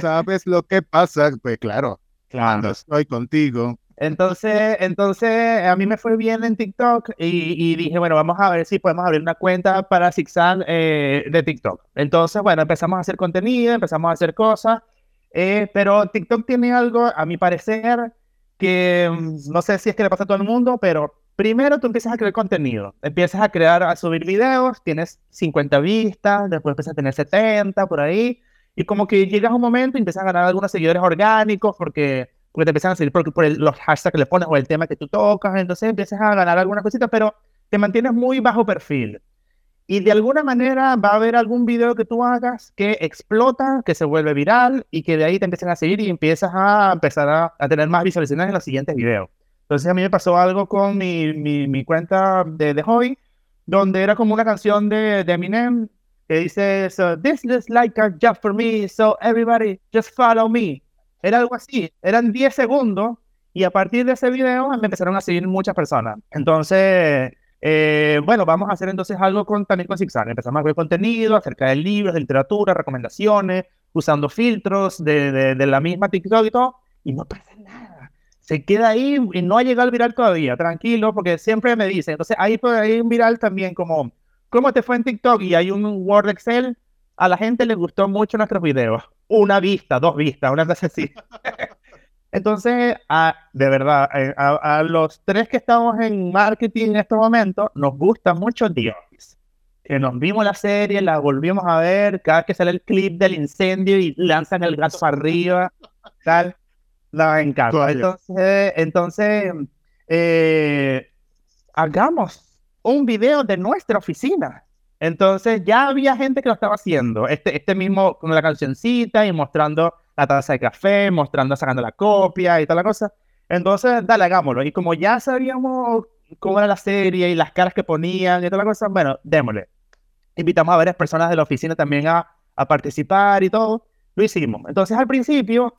¿Sabes lo que pasa? Pues claro, Claro. estoy contigo. Entonces, entonces a mí me fue bien en TikTok y, y dije, bueno, vamos a ver si podemos abrir una cuenta para Zigzag eh, de TikTok. Entonces, bueno, empezamos a hacer contenido, empezamos a hacer cosas, eh, pero TikTok tiene algo, a mi parecer, que mm, no sé si es que le pasa a todo el mundo, pero primero tú empiezas a crear contenido, empiezas a crear, a subir videos, tienes 50 vistas, después empiezas a tener 70 por ahí, y como que llegas a un momento y empiezas a ganar algunos seguidores orgánicos porque porque te empiezan a seguir por, por el- los hashtags que le pones o el tema que tú tocas, entonces empiezas a ganar algunas cositas, pero te mantienes muy bajo perfil. Y de alguna manera va a haber algún video que tú hagas que explota, que se vuelve viral y que de ahí te empiezan a seguir y empiezas a empezar a, a tener más visualizaciones en los siguientes videos. Entonces a mí me pasó algo con mi, mi, mi cuenta de, de hobby, donde era como una canción de, de Eminem que dice, so this is like a job for me, so everybody just follow me. Era algo así, eran 10 segundos y a partir de ese video me empezaron a seguir muchas personas. Entonces, eh, bueno, vamos a hacer entonces algo con, también con Zigzag. Empezamos a ver contenido acerca de libros, de literatura, recomendaciones, usando filtros de, de, de la misma TikTok y todo, y no pasa nada. Se queda ahí y no ha llegado al viral todavía, tranquilo, porque siempre me dicen, entonces ahí ahí un viral también como, ¿cómo te fue en TikTok? Y hay un Word Excel, a la gente le gustó mucho nuestros videos. Una vista, dos vistas, una cosa así. Entonces, a- de verdad, eh, a, los tres que estamos en marketing en estos momentos, nos gusta mucho The Office. Que nos vimos la serie, la volvimos a ver, cada vez que sale el clip del incendio y lanzan el gato para arriba, tal, encanta. Toalla. Entonces, entonces eh, hagamos un video de nuestra oficina. Entonces ya había gente que lo estaba haciendo. Este, este mismo con la cancioncita y mostrando la taza de café, mostrando, sacando la copia y toda la cosa. Entonces, dale, hagámoslo. Y como ya sabíamos cómo era la serie y las caras que ponían y toda la cosa, bueno, démosle. Invitamos a varias personas de la oficina también a, a participar y todo. Lo hicimos. Entonces, al principio,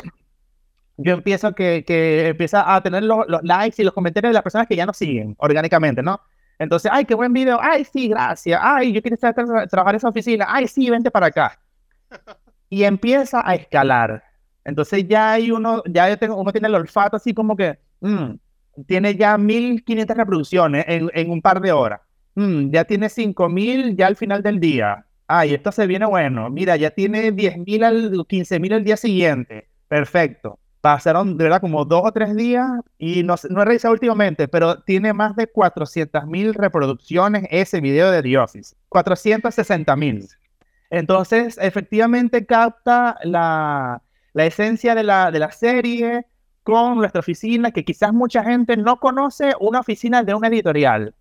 yo empiezo que, que empieza a tener los, likes y los comentarios de las personas que ya nos siguen orgánicamente, ¿no? Entonces, ay, qué buen video, ay, sí, gracias, ay, yo quiero estar, tra- trabajar en esa oficina, ay, sí, vente para acá. Y empieza a escalar. Entonces ya hay uno, ya tengo, uno tiene el olfato así como que, mm, tiene ya 1500 reproducciones en, en un par de horas. Mm, ya tiene 5000 ya al final del día. Ay, esto se viene bueno. Mira, ya tiene 10.000 al 15.000 al día siguiente. Perfecto. Pasaron, de verdad, como dos o tres días y no, no he revisado últimamente, pero tiene más de 400.000 reproducciones ese video de The Office. 460.000. Entonces, efectivamente capta la, la esencia de la, de la serie con nuestra oficina, que quizás mucha gente no conoce una oficina de una editorial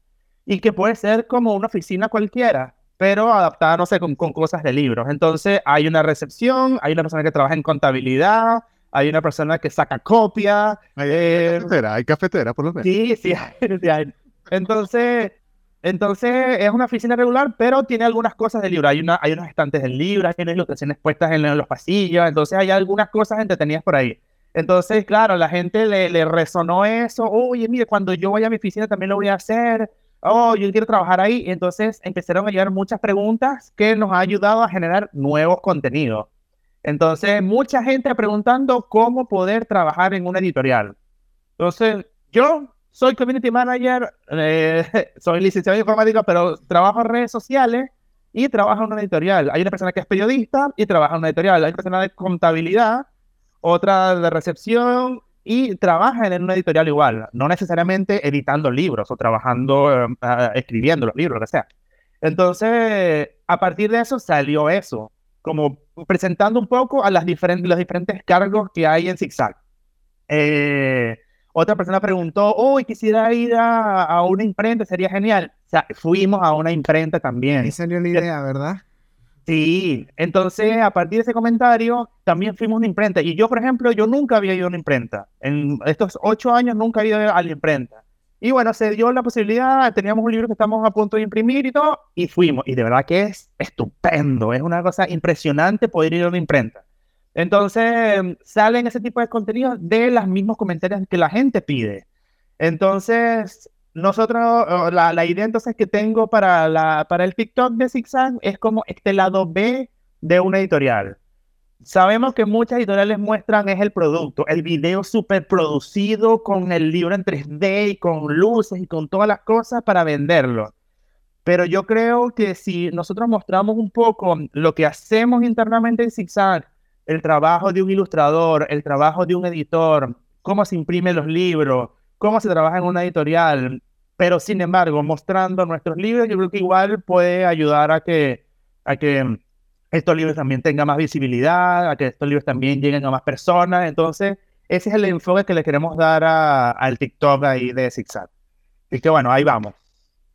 y que puede ser como una oficina cualquiera, pero adaptada, no sé, con, con cosas de libros. Entonces, hay una recepción, hay una persona que trabaja en contabilidad, hay una persona que saca copia. Hay, eh, hay cafetera, hay cafetera por lo menos. Sí, sí, hay, sí hay. Entonces, entonces es una oficina regular, pero tiene algunas cosas de libro. Hay, una, hay unos estantes de libros, hay unas ilustraciones puestas en los pasillos, entonces hay algunas cosas entretenidas por ahí. Entonces, claro, la gente le, le resonó eso. Oye, mire, cuando yo vaya a mi oficina también lo voy a hacer. Oh, yo quiero trabajar ahí. Entonces empezaron a llegar muchas preguntas que nos ha ayudado a generar nuevos contenidos. Entonces, mucha gente preguntando cómo poder trabajar en una editorial. Entonces, yo soy community manager, eh, soy licenciado en informática, pero trabajo en redes sociales y trabajo en una editorial. Hay una persona que es periodista y trabaja en una editorial. Hay una persona de contabilidad, otra de recepción y trabaja en una editorial igual. No necesariamente editando libros o trabajando, eh, ah, escribiendo los libros, lo que sea. Entonces, a partir de eso salió eso, como presentando un poco a las diferentes, los diferentes cargos que hay en Zigzag. Eh, otra persona preguntó, uy, quisiera ir a, a una imprenta, sería genial. O sea, fuimos a una imprenta también. Ahí salió la idea, ¿verdad? Sí, entonces a partir de ese comentario también fuimos a una imprenta. Y yo, por ejemplo, yo nunca había ido a una imprenta. En estos ocho años nunca había ido a la imprenta. Y bueno, se dio la posibilidad, teníamos un libro que estamos a punto de imprimir y todo, y fuimos. Y de verdad que es estupendo, es una cosa impresionante poder ir a una imprenta. Entonces salen ese tipo de contenidos de los mismos comentarios que la gente pide. Entonces, nosotros, la, la, idea entonces que tengo para, la, para el TikTok de Zigzag es como este lado B de una editorial. Sabemos que muchas editoriales muestran es el producto, el video súper producido con el libro en 3D y con luces y con todas las cosas para venderlo. Pero yo creo que si nosotros mostramos un poco lo que hacemos internamente en Zigzag, el trabajo de un ilustrador, el trabajo de un editor, cómo se imprimen los libros, cómo se trabaja en una editorial, pero sin embargo, mostrando nuestros libros, yo creo que igual puede ayudar a que, a que estos libros también tengan más visibilidad, a que estos libros también lleguen a más personas. Entonces, ese es el enfoque que le queremos dar al TikTok ahí de Zigzag. Y que bueno, ahí vamos.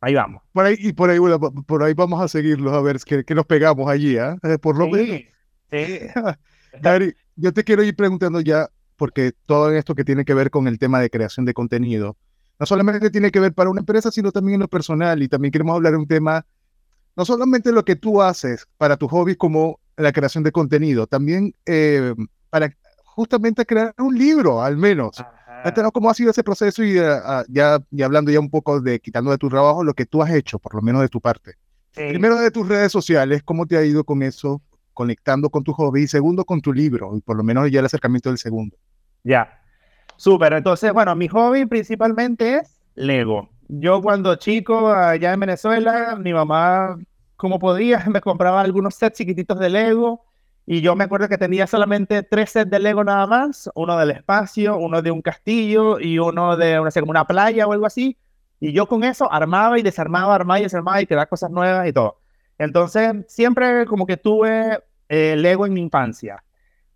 Ahí vamos. Por ahí, y por ahí, por ahí vamos a seguirlos a ver qué, nos pegamos allí, ¿eh? Por lo menos. Sí. Gary, yo te quiero ir preguntando ya, porque todo esto que tiene que ver con el tema de creación de contenido, no solamente tiene que ver para una empresa, sino también en lo personal. Y también queremos hablar de un tema no solamente lo que tú haces para tu hobby como la creación de contenido, también eh, para justamente crear un libro, al menos. ¿Cómo ha sido ese proceso? Y ah, ya, hablando ya un poco de quitando de tu trabajo, lo que tú has hecho, por lo menos de tu parte. Primero de tus redes sociales, ¿cómo te ha ido con eso, conectando con tu hobby? Y segundo, con tu libro, y por lo menos ya el acercamiento del segundo. Ya, súper. Entonces, bueno, mi hobby principalmente es Lego. Yo cuando chico, allá en Venezuela, mi mamá, como podía, me compraba algunos sets chiquititos de Lego. Y yo me acuerdo que tenía solamente tres sets de Lego nada más, uno del espacio, uno de un castillo y uno de como una playa o algo así. Y yo con eso armaba y desarmaba, armaba y desarmaba y creaba cosas nuevas y todo. Entonces, siempre como que tuve eh, Lego en mi infancia.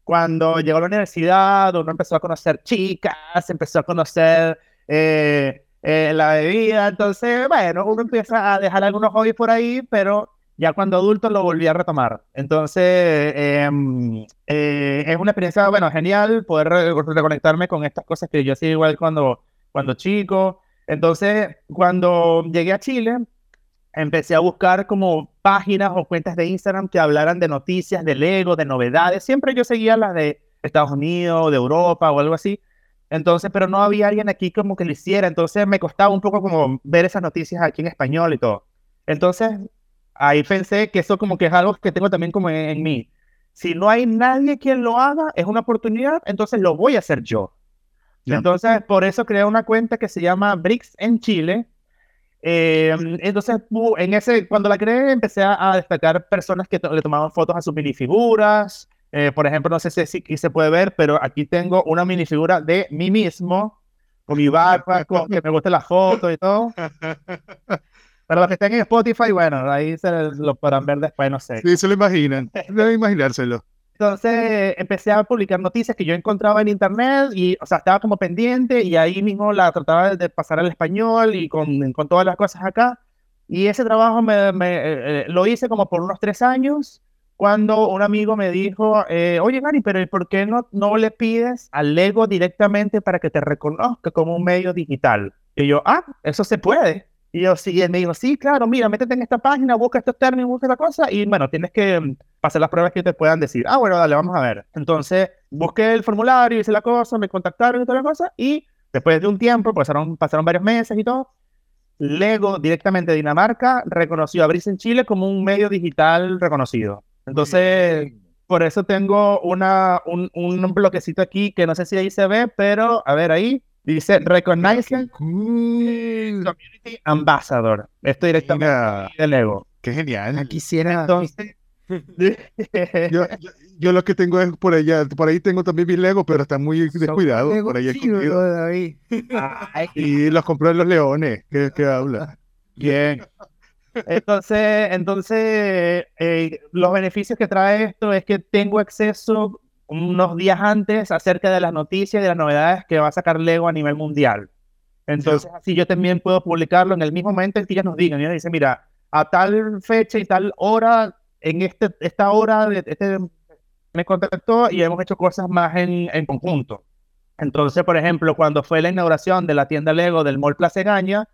Cuando llegó a la universidad, uno empezó a conocer chicas, empezó a conocer eh, eh, la bebida. Entonces, bueno, uno empieza a dejar algunos hobbies por ahí, pero ya cuando adulto lo volví a retomar. Entonces, em, eh, es una experiencia, bueno, genial poder reconectarme con estas cosas que yo hacía igual cuando, cuando chico. Entonces, cuando llegué a Chile, empecé a buscar como páginas o cuentas de Instagram que hablaran de noticias, de Lego, de novedades. Siempre yo seguía las de Estados Unidos, de Europa o algo así. Entonces, pero no había alguien aquí como que lo hiciera. Entonces me costaba un poco como ver esas noticias aquí en español y todo. Entonces, ahí pensé que eso como que es algo que tengo también como en, mí. Si no hay nadie quien lo haga, es una oportunidad, entonces lo voy a hacer yo. Entonces, por eso creé una cuenta que se llama Bricks en Chile. Eh, entonces, en ese, cuando la creé, empecé a, destacar personas que le tomaban fotos a sus minifiguras, eh, por ejemplo, no sé si, aquí se puede ver, pero aquí tengo una minifigura de mí mismo, con mi barba, con que me gusta la foto y todo. Para los que estén en Spotify, bueno, ahí se lo podrán ver después, no sé. Sí, se lo imaginan, deben imaginárselo. Entonces empecé a publicar noticias que yo encontraba en internet y, o sea, estaba como pendiente y ahí mismo la trataba de pasar al español y con, con todas las cosas acá. Y ese trabajo me, me eh, eh, lo hice como por unos tres años cuando un amigo me dijo, eh, oye Gary, pero ¿por qué no, no le pides al Lego directamente para que te reconozca como un medio digital? Y yo, ah, eso se puede. Y yo, sí, él me dijo, sí, claro, mira, métete en esta página, busca estos términos, busca esta cosa, y bueno, tienes que mm, pasar las pruebas que te puedan decir. Ah, bueno, dale, vamos a ver. Entonces, busqué el formulario, hice la cosa, me contactaron y toda la cosa, y después de un tiempo, pasaron, pasaron varios meses y todo, Lego directamente de Dinamarca reconoció a Brice en Chile como un medio digital reconocido. Entonces, por eso tengo una, un, un, bloquecito aquí que no sé si ahí se ve, pero a ver ahí. Dice Recognize Community Ambassador. Esto directamente del Lego. Qué genial. Quisiera. Entonces, yo, yo, lo que tengo es por allá, por ahí tengo también mis Lego, pero está muy descuidado. por ahí y los compré en los leones. ¿Qué, qué habla? Bien. Entonces, entonces eh, los beneficios que trae esto es que tengo acceso unos días antes acerca de las noticias y de las novedades que va a sacar Lego a nivel mundial. Entonces, así yo también puedo publicarlo en el mismo momento en que ellas nos digan. Y dice, mira, a tal fecha y tal hora, en este, esta hora, este, me contactó y hemos hecho cosas más en, en conjunto. Entonces, por ejemplo, cuando fue la inauguración de la tienda Lego del Mall Plaza Gaña,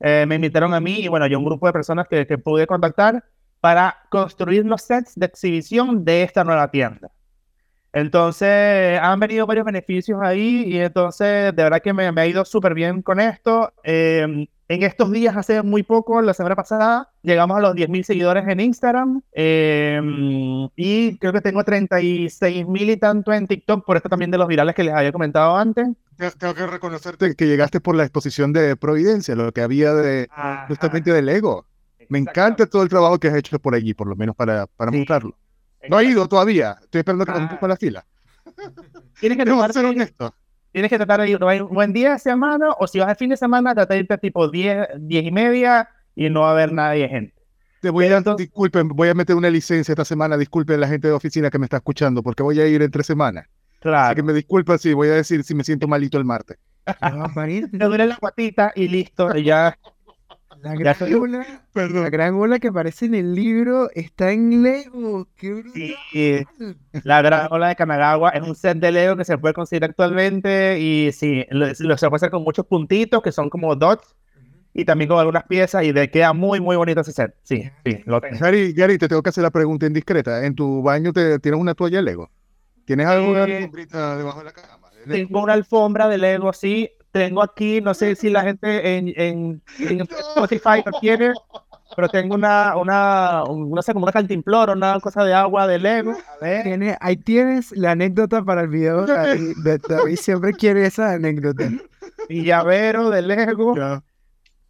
eh, me invitaron a mí y bueno, yo un grupo de personas que, que pude contactar para construir los sets de exhibición de esta nueva tienda. Entonces, han venido varios beneficios ahí y entonces, de verdad que me, me ha ido súper bien con esto. Eh, en estos días, hace muy poco, la semana pasada, llegamos a los 10.000 seguidores en Instagram em, y creo que tengo 36.000 y tanto en TikTok, por esto también de los virales que les había comentado antes. Tengo que reconocerte que llegaste por la exposición de Providencia, lo que había de justamente del Lego. Me encanta todo el trabajo que has hecho por allí, por lo menos para, para mostrarlo. No ha ido todavía, estoy esperando que ah. la fila. Tienes que ser honesto tienes que tratar de ir un buen día de semana o si vas al fin de semana, trata de irte tipo 10, 10 y media y no va a haber nadie gente. Te voy a, disculpen, voy a meter una licencia esta semana, disculpen la gente de oficina que me está escuchando, porque voy a ir entre semanas. Claro. Así que me disculpen si voy a decir si me siento malito el martes. No, duele la patita y listo, ya la gran, ola, la gran ola que aparece en el libro está en Lego. sí, la gran ola de Kanagawa es un set de Lego que se puede conseguir actualmente y sí, lo, se puede hacer con muchos puntitos que son como dots y también con algunas piezas y de queda muy, muy bonito ese set. Sí, sí, lo tengo. Gary, Gary, te tengo que hacer la pregunta indiscreta. ¿En tu baño te, tienes una toalla Lego? ¿Tienes alguna eh, debajo de la cama? Tengo una alfombra de Lego, sí tengo aquí, no sé si la gente en, en, Spotify lo tiene, pero tengo una, una, no sé, como una cantimplora, una cosa de agua de Lego. Tiene, ahí tienes la anécdota para el video. De, David siempre quiere esa anécdota. Y llavero de Lego.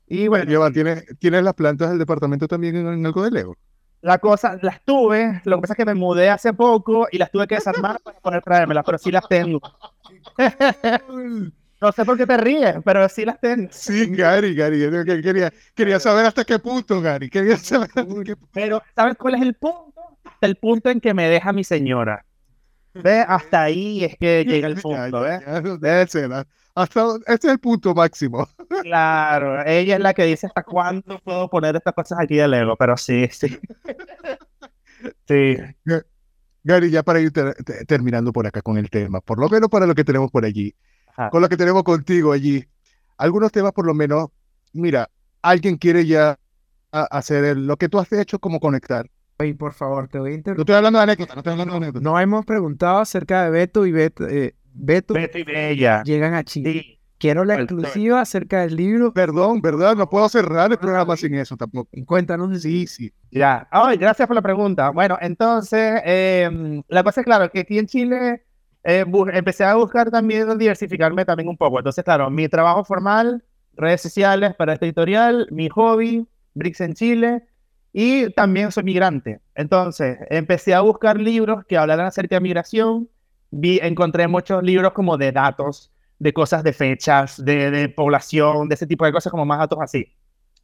Y bueno. ¿tienes, ¿tienes las plantas del departamento también en, algo de Lego? La cosa, las tuve, lo que pasa es que me mudé hace poco y las tuve que desarmar para poder traérmelas, pero sí las tengo. No sé por qué te ríes, pero sí las tengo. Sí, Gary, Gary. Quería, quería saber hasta qué punto, Gary. Quería saber Pero, ¿sabes cuál es el punto? Hasta el punto en que me deja mi señora. ¿Ve? Hasta ahí es que llega el punto, ¿ves? Hasta, este es el punto máximo. Claro, ella es la que dice hasta cuándo puedo poner estas cosas aquí de Lego, pero sí, sí. Sí. Gary, ya para ir terminando por acá con el tema, por lo menos para lo que tenemos por allí con lo que tenemos contigo allí. Algunos temas, por lo menos, mira, alguien quiere ya hacer lo que tú has hecho, como conectar. Oye, por favor, te voy a interrumpir. No estoy hablando de anécdota, no estoy hablando de anécdota. No hemos preguntado acerca de Beto y Beto. Eh, Beto, Beto y Bella. Llegan a Chile. Quiero la exclusiva acerca del libro. Perdón, ¿verdad? No puedo cerrar el programa sin eso tampoco. Cuéntanos. Sí, sí. Ya. Ay, gracias por la pregunta. Bueno, entonces, em, la cosa es claro que aquí en Chile eh, empecé a buscar también diversificarme también un poco. Entonces, claro, mi trabajo formal, redes sociales para este editorial, mi hobby, Bricks en Chile, y también soy migrante. Entonces, empecé a buscar libros que hablaran acerca de migración. Vi, encontré muchos libros como de datos, de cosas de fechas, de, de población, de ese tipo de cosas, como más datos así.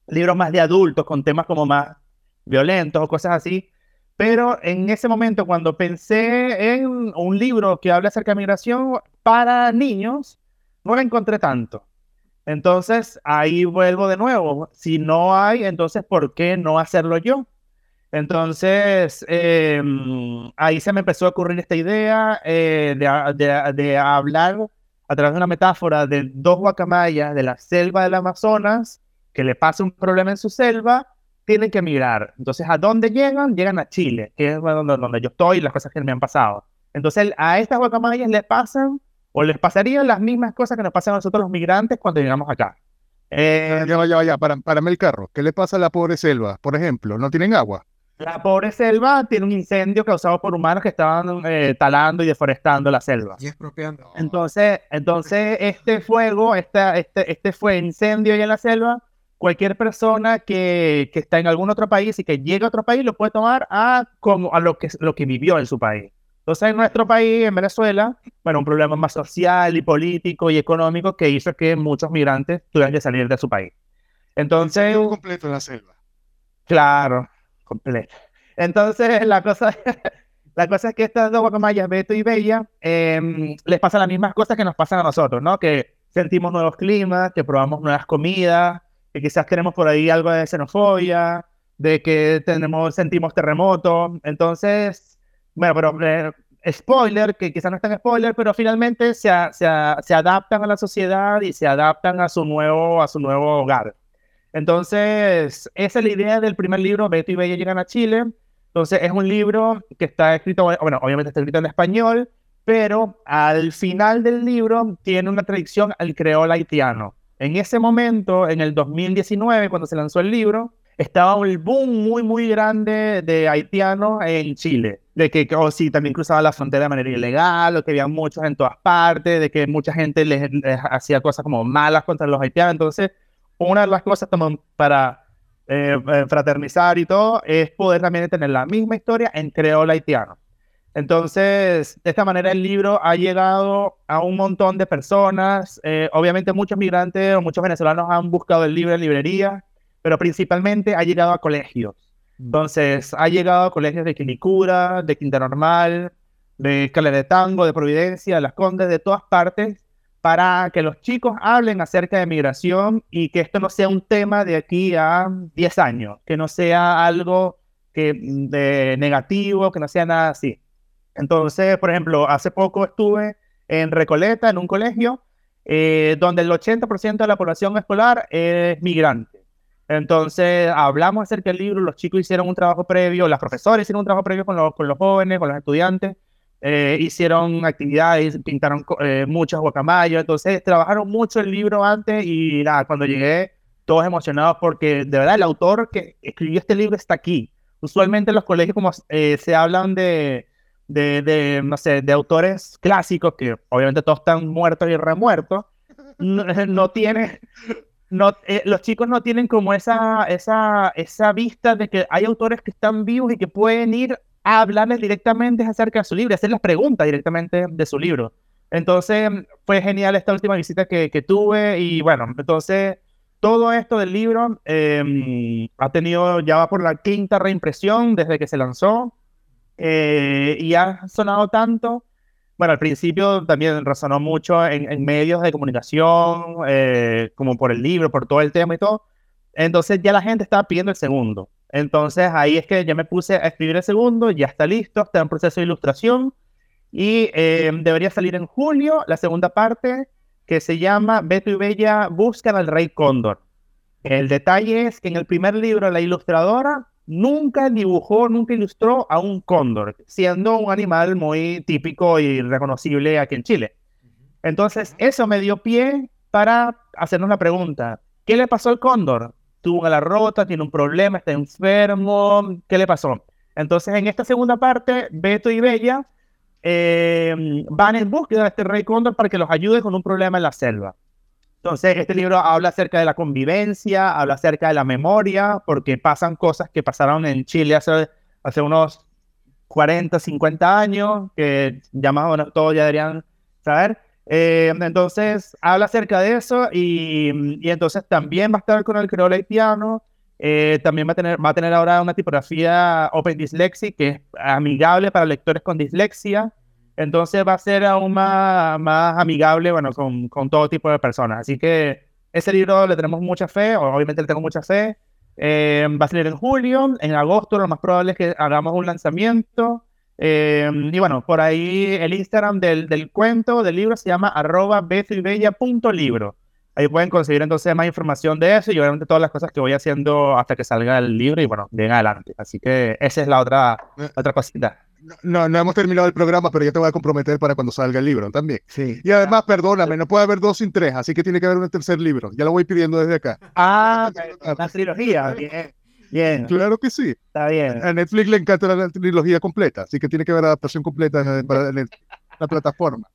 Libros más de adultos, con temas como más violentos o cosas así. Pero en ese momento, cuando pensé en un libro que habla acerca de migración para niños, no lo encontré tanto. Entonces, ahí vuelvo de nuevo. Si no hay, entonces, ¿por qué no hacerlo yo? Entonces, em, ahí se me empezó a ocurrir esta idea eh, de, de, hablar a través de una metáfora de dos guacamayas de la selva del Amazonas, que le pasa un problema en su selva tienen que emigrar. Entonces, ¿a dónde llegan? Llegan a Chile, que es donde, donde yo estoy y las cosas que me han pasado. Entonces, a estas guacamayas les pasan o les pasarían las mismas cosas que nos pasan a nosotros los migrantes cuando llegamos acá. Eh, ya vaya, vaya, para, para el carro. ¿Qué le pasa a la pobre selva? Por ejemplo, ¿no tienen agua? La pobre selva tiene un incendio causado por humanos que estaban eh, talando y deforestando la selva. Y expropiando. Entonces, entonces este fuego, este, este, este fue incendio ahí en la selva, cualquier persona que, que, está en algún otro país y que llega a otro país lo puede tomar a, como, a lo, que, lo que vivió en su país. Entonces, en nuestro país, en Venezuela, bueno, un problema más social y político y económico que hizo que muchos migrantes tuvieran que salir de su país. Entonces... completo en la selva. Claro, completo. Entonces, la cosa, la cosa es que estas dos guacamayas, Beto y Bella, em, les pasan las mismas cosas que nos pasan a nosotros, ¿no? Que sentimos nuevos climas, que probamos nuevas comidas, que quizás tenemos por ahí algo de xenofobia, de que tenemos, sentimos terremotos. Entonces, bueno, pero eh, spoiler, que quizás no es tan spoiler, pero finalmente se, se, se, adaptan a la sociedad y se adaptan a su nuevo, a su nuevo hogar. Entonces, esa es la idea del primer libro, Beto y Bella llegan a Chile. Entonces, es un libro que está escrito, bueno, obviamente está escrito en español, pero al final del libro tiene una traducción al creol haitiano. En ese momento, en el 2019, cuando se lanzó el libro, estaba un boom muy, muy grande de haitianos en Chile. De que, o oh, sí, también cruzaban la frontera de manera ilegal, o que había muchos en todas partes, de que mucha gente les, hacía cosas como malas contra los haitianos. Entonces, una de las cosas para eh, eh, fraternizar y todo es poder también tener la misma historia en creol haitiano. Entonces, de esta manera el libro ha llegado a un montón de personas. Eh, obviamente muchos migrantes o muchos venezolanos han buscado el libro en librerías pero principalmente ha llegado a colegios. Mm. Entonces, ha llegado a colegios de Quilicura, de Quinta Normal, de Calera de Tango, de Providencia, de Las Condes, de todas partes, para que los chicos hablen acerca de migración y que esto no sea un tema de aquí a 10 años, que no sea algo que, de negativo, que no sea nada así. Entonces, por ejemplo, hace poco estuve en Recoleta, en un colegio, eh, donde el 80% de la población escolar es migrante. Entonces, hablamos acerca del libro, los chicos hicieron un trabajo previo, las profesoras hicieron un trabajo previo con los, con los jóvenes, con los estudiantes, eh, hicieron actividades, pintaron eh, muchos guacamayos, entonces trabajaron mucho el libro antes y nada, cuando llegué, todos emocionados porque de verdad el autor que escribió este libro está aquí. Usualmente en los colegios como eh, se hablan de, de, de, no sé, de autores clásicos, que obviamente todos están muertos y remuertos, no, no tiene no, eh, los chicos no tienen como esa, esa, esa vista de que hay autores que están vivos y que pueden ir a hablarles directamente acerca de su libro, hacer las preguntas directamente de su libro. Entonces, fue genial esta última visita que, que tuve y bueno, entonces todo esto del libro em, ha tenido, ya va por la quinta reimpresión desde que se lanzó eh, y ha sonado tanto bueno, al principio también resonó mucho en, medios de comunicación, eh, como por el libro, por todo el tema y todo. Entonces ya la gente estaba pidiendo el segundo. Entonces ahí es que ya me puse a escribir el segundo, ya está listo, está en proceso de ilustración y eh, debería salir en julio la segunda parte que se llama Beto y Bella buscan al rey cóndor. El detalle es que en el primer libro la ilustradora nunca dibujó, nunca ilustró a un cóndor, siendo un animal muy típico y reconocible aquí en Chile. Entonces, eso me dio pie para hacernos la pregunta, ¿qué le pasó al cóndor? Tuvo la rota, tiene un problema, está enfermo, ¿qué le pasó? Entonces, en esta segunda parte, Beto y Bella eh, van en búsqueda de este rey cóndor para que los ayude con un problema en la selva. Entonces, este libro habla acerca de la convivencia, habla acerca de la memoria, porque pasan cosas que pasaron en Chile hace, hace unos 40, 50 años, que ya más o menos todos ya deberían saber. Eh, entonces, habla acerca de eso y, y, entonces también va a estar con el creole haitiano. Eh, también va a, tener, va a tener ahora una tipografía Open Dyslexic que es amigable para lectores con dislexia. Entonces va a ser aún más, más amigable, bueno, con, con, todo tipo de personas. Así que ese libro le tenemos mucha fe, obviamente le tengo mucha fe. Eh, va a salir en julio, en agosto lo más probable es que hagamos un lanzamiento. Eh, y bueno, por ahí el Instagram del, del cuento, del libro, se llama arroba libro. Ahí pueden conseguir entonces más información de eso y obviamente todas las cosas que voy haciendo hasta que salga el libro y bueno, bien adelante. Así que esa es la otra, eh, otra cosita no, no hemos terminado el programa, pero ya te voy a comprometer para cuando salga el libro también. Sí. Y además, perdóname, no puede haber dos sin tres, así que tiene que haber un tercer libro. Ya lo voy pidiendo desde acá. Ah, la trilogía, bien. Bien. Claro que sí. Está bien. A Netflix le encanta la trilogía completa, así que tiene que haber adaptación completa para la plataforma.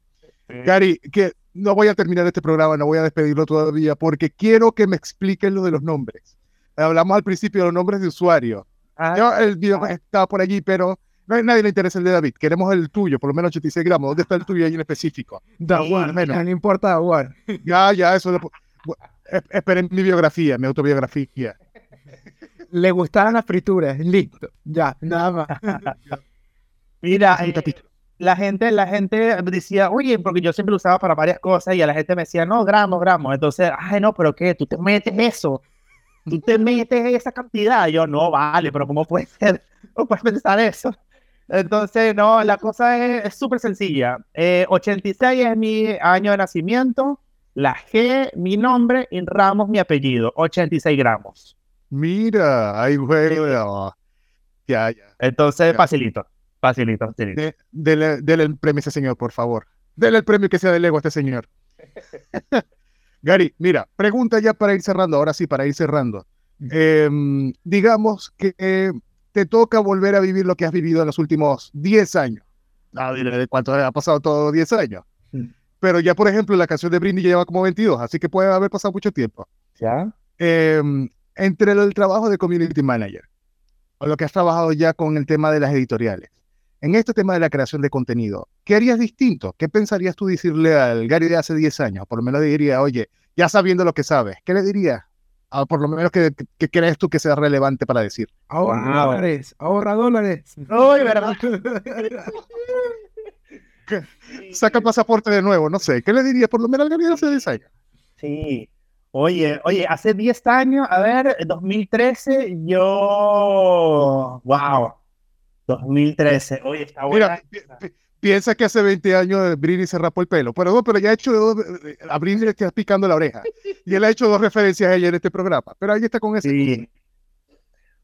Gary, que no voy a terminar este programa, no voy a despedirlo todavía, porque quiero que me expliquen lo de los nombres. Hablamos al principio de los nombres de usuario. Ah, Yo, el video está por allí, pero no, nadie le interesa el de David. Queremos el tuyo, por lo menos 86 gramos. ¿Dónde está el tuyo ahí en específico? Da igual, menos. No importa, da Ya, ya, eso. Esperen mi biografía, mi autobiografía. Le gustaban las frituras, listo. Ya, nada más. Mira, eh, la gente, la gente decía, oye, porque yo siempre lo usaba para varias cosas y a la gente me decía, no, gramos, gramos. Entonces, ay, no, pero ¿qué? Tú te metes eso. Tú te metes esa cantidad. yo, no, vale, pero ¿cómo puede ser? ¿Cómo puedes pensar eso? Entonces, no, la cosa es súper sencilla. 86 eh, es mi año de nacimiento, la G, mi nombre, y Ramos, mi apellido. 86 gramos. Mira, ay, güey. Ya, ya. Entonces, facilito, facilito, facilito. dele, el premio a ese señor, por favor. Dele el premio que sea de Lego a este señor. Gary, mira, pregunta ya para ir cerrando, ahora sí, para ir cerrando. Em, digamos que te toca volver a vivir lo que has vivido en los últimos 10 años. Ah, ¿De cuánto ha pasado todo 10 años? Hmm. Pero ya, por ejemplo, la canción de Britney lleva como 22, así que puede haber pasado mucho tiempo. ¿Ya? Em, entre el trabajo de community manager o lo que has trabajado ya con el tema de las editoriales, en este tema de la creación de contenido, ¿qué harías distinto? ¿Qué pensarías tú decirle al Gary de hace 10 años? Por lo menos le diría, oye, ya sabiendo lo que sabes, ¿qué le dirías? Ah, por lo menos que, crees tú que sea relevante para decir. Ahorra dólares, ahorra dólares. Uy, ¿verdad? Saca el pasaporte de nuevo, no sé. ¿Qué le dirías por lo menos al Gary de hace 10 años? Sí. Oye, oye, hace 10 años, a ver, 2013, yo. ¡Wow! 2013. Oye, está. Mira, piensa que hace 20 años Britney se rapó el pelo. Pero no, pero ya ha hecho dos, a Britney le está picando la oreja. Y él ha hecho dos referencias a ella en este programa. Pero ahí está con ese. Sí.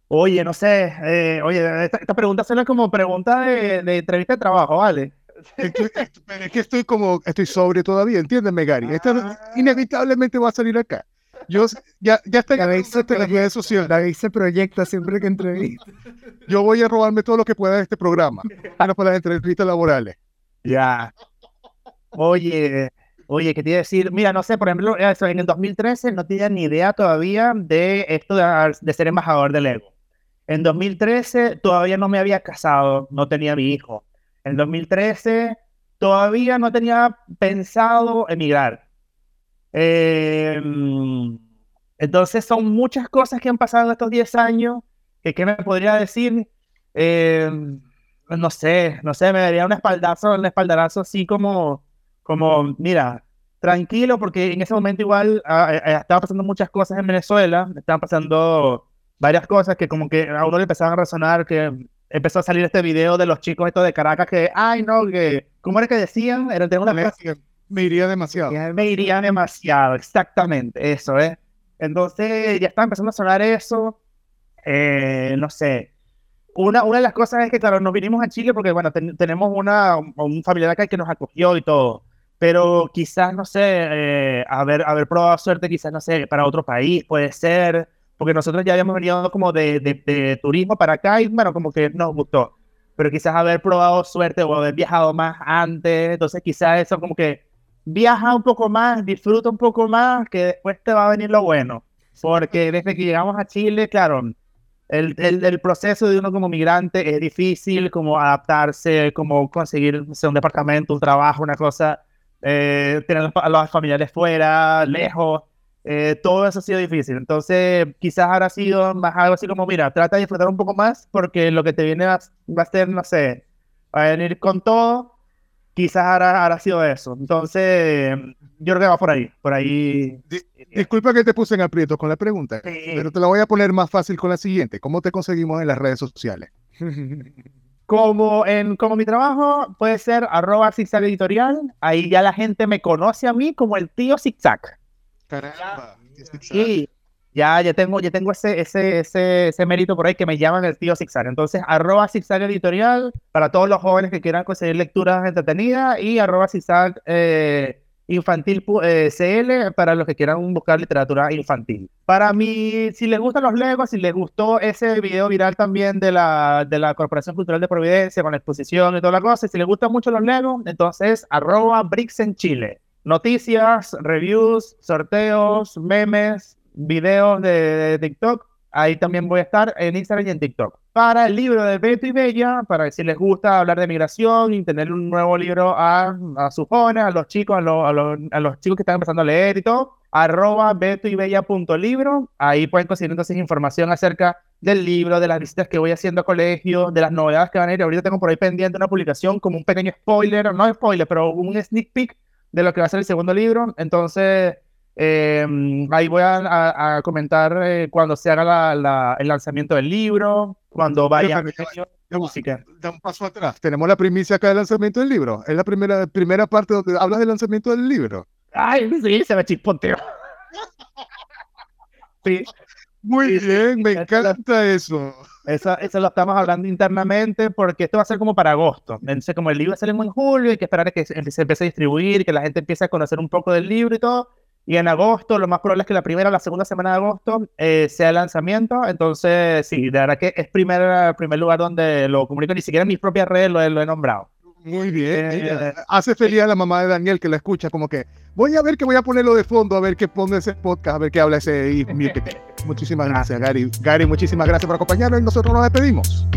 Oye, no sé. Eh, oye, esta, pregunta suena como pregunta de, de entrevista de trabajo, ¿vale? Es que estoy como, estoy sobre todavía, entiéndeme, Gary. Esto ah. inevitablemente va a salir acá. Yo ya, ya está en las redes sociales. La se proyecta siempre que entrevista. Yo voy a robarme todo lo que pueda de este programa para las entrevistas laborales. Ya. Oye, oye, ¿qué te iba a decir? Mira, no sé, por ejemplo, en el 2013 no tenía ni idea todavía de esto de, de ser embajador del ego. En 2013 todavía no me había casado, no tenía mi hijo. En 2013 todavía no tenía pensado emigrar. Em, entonces son muchas cosas que han pasado en estos 10 años que ¿qué me podría decir? Em, no sé, no sé, me daría un espaldazo, un espaldarazo así como, como, mira, tranquilo, porque en ese momento igual ah, eh, eh, estaban pasando muchas cosas en Venezuela, estaban pasando varias cosas que como que a uno le empezaban a razonar que empezó a salir este video de los chicos estos de Caracas que, ay, no, que, ¿cómo era que decían? Era, tengo una me iría demasiado. Me iría demasiado, exactamente, eso, ¿eh? Entonces ya está empezando a sonar eso, eh, no sé. Una, una de las cosas es que, claro, nos vinimos a Chile porque, bueno, tenemos una, un familiar acá que nos acogió y todo, pero quizás, no sé, eh, haber, haber probado suerte, quizás, no sé, para otro país, puede ser, porque nosotros ya habíamos venido como de, de, turismo para acá y bueno, como que nos gustó, pero quizás haber probado suerte o haber viajado más antes, entonces quizás eso como que viaja un poco más, disfruta un poco más, que después te va a venir lo bueno, porque desde que llegamos a Chile, claro, el, el, el proceso de uno como migrante es difícil, como adaptarse, como conseguir un departamento, un trabajo, una cosa, eh, tener a los familiares fuera, lejos, eh, todo eso ha sido difícil. Entonces, quizás habrá sido más algo así como, mira, trata de disfrutar un poco más porque lo que te viene va, a ser, no sé, va a venir con todo. Quizás habrá, sido eso. Entonces, yo creo que va por ahí. Por ahí. disculpa que te puse en aprieto con la pregunta, pero te la voy a poner más fácil con la siguiente. ¿Cómo te conseguimos en las redes sociales? Como en como mi trabajo puede ser arroba zigzag editorial. Ahí ya la gente me conoce a mí como el tío zigzag. Caramba. Sí, ya, ya tengo, ya tengo ese, ese, ese, ese, mérito por ahí que me llaman el tío Zigzag. Entonces, arroba Zigzag Editorial para todos los jóvenes que quieran conseguir lecturas entretenidas y arroba Zigzag eh, Infantil eh, CL para los que quieran buscar literatura infantil. Para mí, si les gustan los Legos, si les gustó ese video viral también de la, de la Corporación Cultural de Providencia con la exposición y toda la cosa, si les gustan mucho los Legos, entonces arroba Bricks en Chile noticias, reviews, sorteos, memes, videos de, TikTok. Ahí también voy a estar en Instagram y en TikTok. Para el libro de Beto y Bella, para si les gusta hablar de migración y tener un nuevo libro a, a sus jóvenes, a los chicos, a, a, los chicos que están empezando a leer y todo, arroba beto y bella punto libro. Ahí pueden conseguir entonces información acerca del libro, de las visitas que voy haciendo a colegios, de las novedades que van a ir. Ahorita tengo por ahí pendiente una publicación como un pequeño spoiler, no spoiler, pero un sneak peek de lo que va a ser el segundo libro. Entonces, em, ahí voy a, comentar eh, cuando se haga el lanzamiento del libro, cuando vaya de música. Da un paso atrás. Tenemos la primicia acá del lanzamiento del libro. Es la primera, primera parte donde hablas del lanzamiento del libro. Ay, sí, se me chisponteo. sí. Muy bien, me encanta eso. Eso, eso lo estamos hablando internamente porque esto va a ser como para agosto. Entonces, como el libro sale en julio, hay que esperar a que se empiece a distribuir, que la gente empiece a conocer un poco del libro y todo. Y en agosto, lo más probable es que la primera o la segunda semana de agosto eh, sea el lanzamiento. Entonces, sí, de verdad que es primer, primer lugar donde lo comunico. Ni siquiera en mis propias redes lo, lo he nombrado. Muy bien. Eh, hace feliz a la mamá de Daniel que la escucha, como que voy a ver que voy a ponerlo de fondo, a ver qué pone ese podcast, a ver qué habla ese hijo Muchísimas gracias, Gary. Gary, muchísimas gracias por acompañarnos y nosotros nos despedimos.